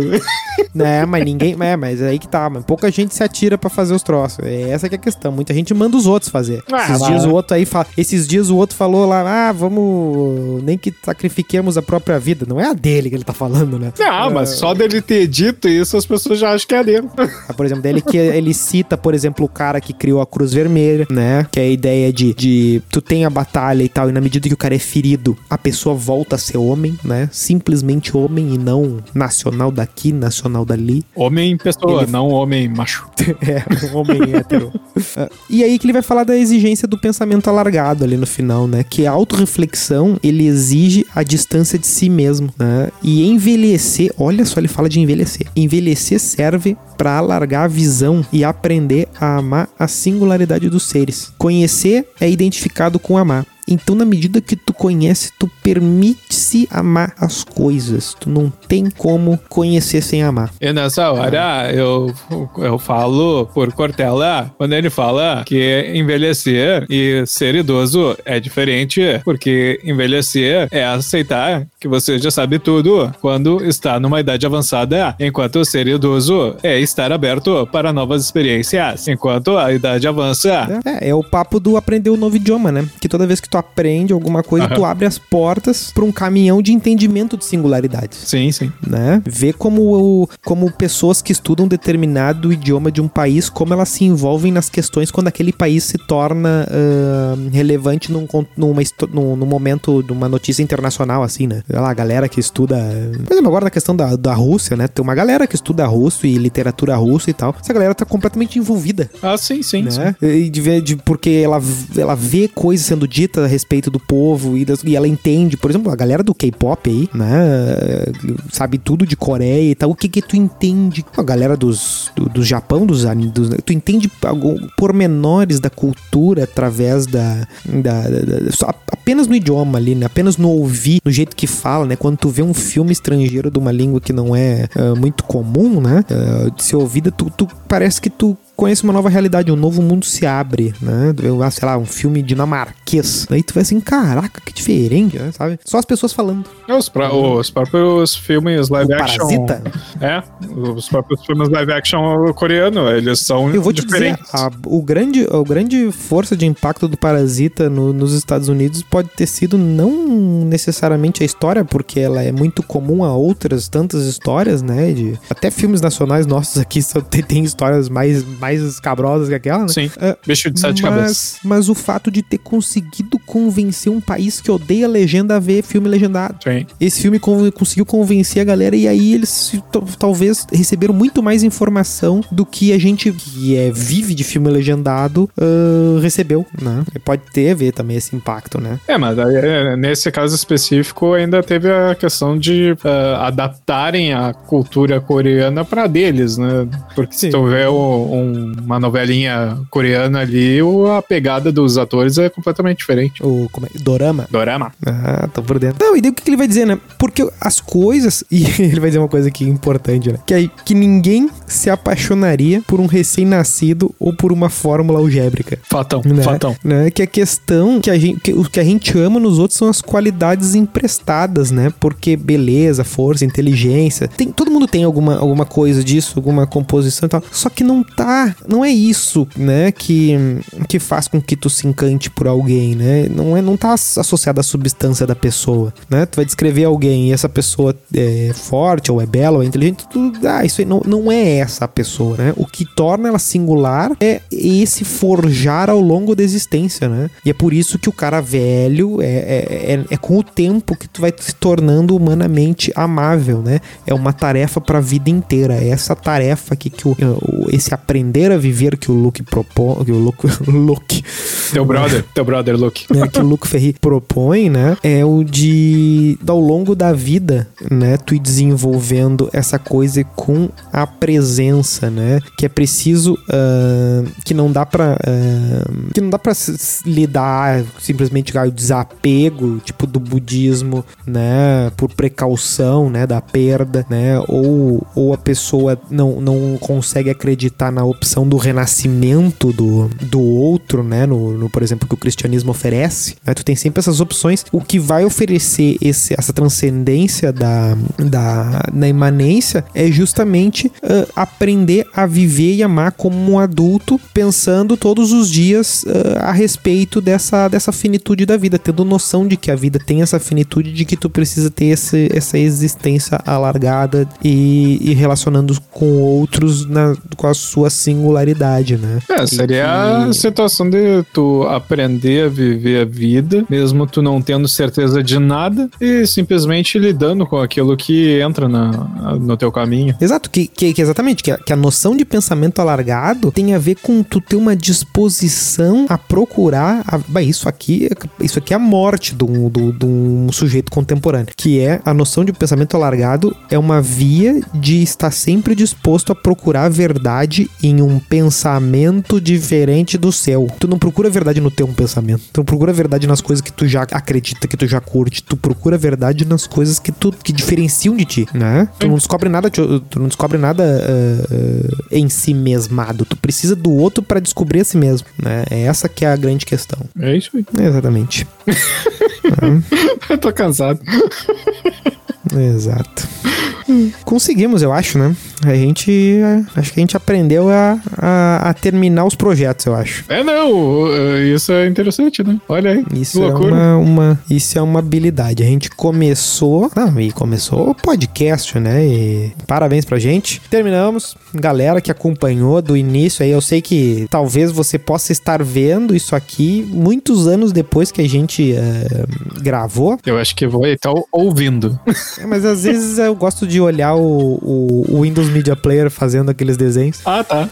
Né, mas ninguém. É, mas aí que tá, mas pouca gente se atira para fazer os troços. É essa que é a questão. Muita gente manda os outros fazer. Ah, esses dias o outro aí fala, Esses dias o outro falou lá, ah, vamos. Nem que sacrifiquemos a própria vida. Não é a dele que ele tá falando, né? Não, é... mas só dele ter dito isso, as pessoas já acham que é dele. Ah, por exemplo, dele que ele cita, por exemplo, o cara que criou a Cruz Vermelha, né? Que é a ideia de, de tu tem a batalha e tal, e na medida que o cara é ferido, a pessoa volta a ser homem, né? Simplesmente homem e não nacional daqui, nacional dali. Homem pessoa, ele... não homem macho. é, homem hétero. Uh, e aí que ele vai falar da exigência do pensamento alargado ali no final, né? Que a autorreflexão, ele exige a distância de si mesmo, né? E envelhecer, olha só, ele fala de envelhecer. Envelhecer serve para alargar a visão e aprender a amar a singularidade dos seres. Conhecer é identificado com amar Então, na medida que tu conhece, tu permite-se amar as coisas. Tu não tem como conhecer sem amar. E nessa hora, eu, eu falo por Cortella, quando ele fala que envelhecer e ser idoso é diferente, porque envelhecer é aceitar que você já sabe tudo quando está numa idade avançada, enquanto ser idoso é estar aberto para novas experiências, enquanto a idade avança. É, é o papo do aprender um novo idioma, né? Que toda vez que tu aprende alguma coisa, Aham. tu abre as portas para um caminhão de entendimento de singularidades. Sim, sim. né? Ver como, como pessoas que estudam determinado idioma de um país, como elas se envolvem nas questões quando aquele país se torna ah, relevante num, numa, num, num momento de uma notícia internacional, assim, né? Sei lá, a galera que estuda. Por exemplo, agora na questão da, da Rússia, né? Tem uma galera que estuda russo e literatura russa e tal. Essa galera tá completamente envolvida Ah, sim, sim. sim. né? E de ver, de, porque ela, ela vê coisas sendo ditas a respeito do povo e, das- e ela entende, por exemplo, a galera do K-pop aí, né? Sabe tudo de Coreia e tal. O que que tu entende? A galera dos, do, do Japão, dos, dos. Tu entende pormenores da cultura através da. da, da- da- só apenas no idioma ali, né? Apenas no ouvir, no jeito que fala, né? Quando tu vê um filme estrangeiro de uma língua que não é ah, muito comum, né? Ah, de ser ouvida, tu, tu parece que tu conhece uma nova realidade, um novo mundo se abre, né? Ah, sei lá, um filme dinamarquês. Aí tu vai assim, caraca, que diferente, né? Sabe? Só as pessoas falando. É, Os, pró- os próprios filmes live O action. Parasita. É, os próprios filmes live action coreano, eles são Eu vou te dizer, diferentes. a, o grande, a grande força de impacto do Parasita no- nos Estados Unidos pode ter sido não necessariamente a história, porque ela é muito comum a outras tantas histórias, né? De, até filmes nacionais nossos aqui só tem, tem histórias mais, mais cabrosas que aquela, né? Sim, É, bicho de sete cabeças. mas, mas o fato de ter conseguido convencer um país que odeia legenda a ver filme legendado. Sim. Esse filme con- conseguiu convencer a galera e aí eles talvez receberam muito mais informação do que a gente que é, vive de filme legendado ah, recebeu, né? E Pode ter a ver também esse impacto, né? É, mas aí, é, nesse caso específico ainda teve a questão de ah, adaptarem a cultura coreana pra deles, né? Porque Sim. se tu vê o- um- uma novelinha coreana ali, a pegada dos atores é completamente diferente. O como é? Dorama. Dorama. Ah, tô por dentro. Não, e daí o que que ele vai dizer, né? Porque as coisas. E ele vai dizer uma coisa aqui importante, né? Que, é que ninguém se apaixonaria por um recém-nascido ou por uma fórmula algébrica. Fatão, né? fatão. né? Que a questão que a gente que, o que a gente ama nos outros são as qualidades emprestadas, né? Porque beleza, força, inteligência, tem todo mundo tem alguma, alguma coisa disso, alguma composição e tal. Só que não tá, não é isso, né, que que faz com que tu se encante por alguém, né? Não é não tá associado à substância da pessoa, né? Tu vai descrever alguém e essa pessoa é forte ou é bela ou é inteligente, tu, ah, isso aí não, não é essa a pessoa, né? O que torna ela singular é esse forjar ao longo da existência, né? E é por isso que o cara velho é, é, é, é com o tempo que tu vai se tornando humanamente amável, né? É uma tarefa pra vida inteira. É essa tarefa aqui que o, esse aprender a viver que o Luke propõe, que o Luke, Luke Teu brother, teu brother, Luke. né, que o Luke Ferri propõe, né, é o de ao longo da vida, né, tu ir desenvolvendo essa coisa com a presença, né, que é preciso ah, que não dá pra ah, que não dá para lidar simplesmente com o desapego, tipo do budismo, né, por precaução, né, da perda, né, ou, ou a pessoa não, não consegue acreditar na opção do renascimento do, do outro, né, no, no, por exemplo, que o cristianismo oferece, né, tu tem sempre essas opções, o que vai oferecer esse, essa transcendência da, da, da imanência é justamente ah, aprender a viver e amar como um adulto, pensando todos os dias ah, a respeito dessa, dessa finitude da vida, tendo noção de que a vida tem essa finitude, de que tu precisa ter esse, essa existência alargada e, e relacionando com outros na, com a sua singularidade, né? É, seria que- a situação de tu aprender a viver a vida, mesmo tu não tendo certeza de nada, e simplesmente lidando com aquilo que entra na, no teu caminho. Exato, que, que, que exatamente, que a, que a noção de pensamento alargado tem a ver com tu ter uma disposição a procurar. A, bah, isso aqui isso aqui é a morte de um, de, de um sujeito contemporâneo. Que é a noção de pensamento alargado é uma via de estar sempre disposto a procurar a verdade em um pensamento diferente do seu. Tu não procura a verdade no teu pensamento. Tu não procura a verdade nas coisas que tu já acredita, que tu já curte. Tu procura a verdade nas coisas que tu que diferenciam de ti, né? Tu não descobre nada, tu não descobre nada uh, uh, em si mesmado. Tu precisa do outro para descobrir a si mesmo, né? É essa que é a grande questão. É isso aí. É exatamente. Eu tô cansado. Exato. Conseguimos, eu acho, né? A gente. Acho que a gente aprendeu a, a, a, terminar os projetos, eu acho. É, não. Isso é interessante, né? Olha aí. Isso é uma, uma, Isso é uma habilidade. A gente começou. Não, e começou o podcast, né? E parabéns pra gente. Terminamos. Galera que acompanhou do início aí, eu sei que talvez você possa estar vendo isso aqui muitos anos depois que a gente uh, gravou. Eu acho que vou estar ouvindo. É, mas às vezes eu gosto de olhar o, o, o, Windows Media Player fazendo aqueles desenhos. Ah, tá.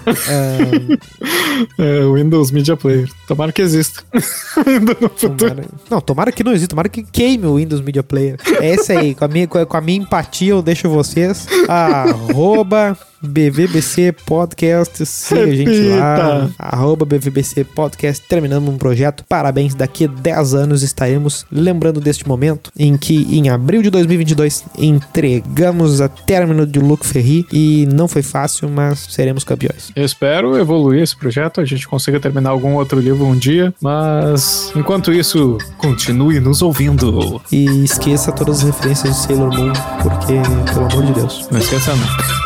É, é Windows Media Player. Tomara que exista. tomara... Não, tomara que não exista. Tomara que queime o Windows Media Player. É esse aí. Com a minha, com a minha empatia, eu deixo vocês. Arroba BVBC Podcast, siga a gente lá, arroba BVBC Podcast, terminando um projeto, parabéns, daqui a 10 anos estaremos lembrando deste momento em que em abril de 2022 entregamos a término de Luke Ferri e não foi fácil, mas seremos campeões. Eu espero evoluir esse projeto, a gente consiga terminar algum outro livro um dia, mas enquanto isso, continue nos ouvindo. E esqueça todas as referências de Sailor Moon, porque, pelo amor de Deus. Não esqueça não.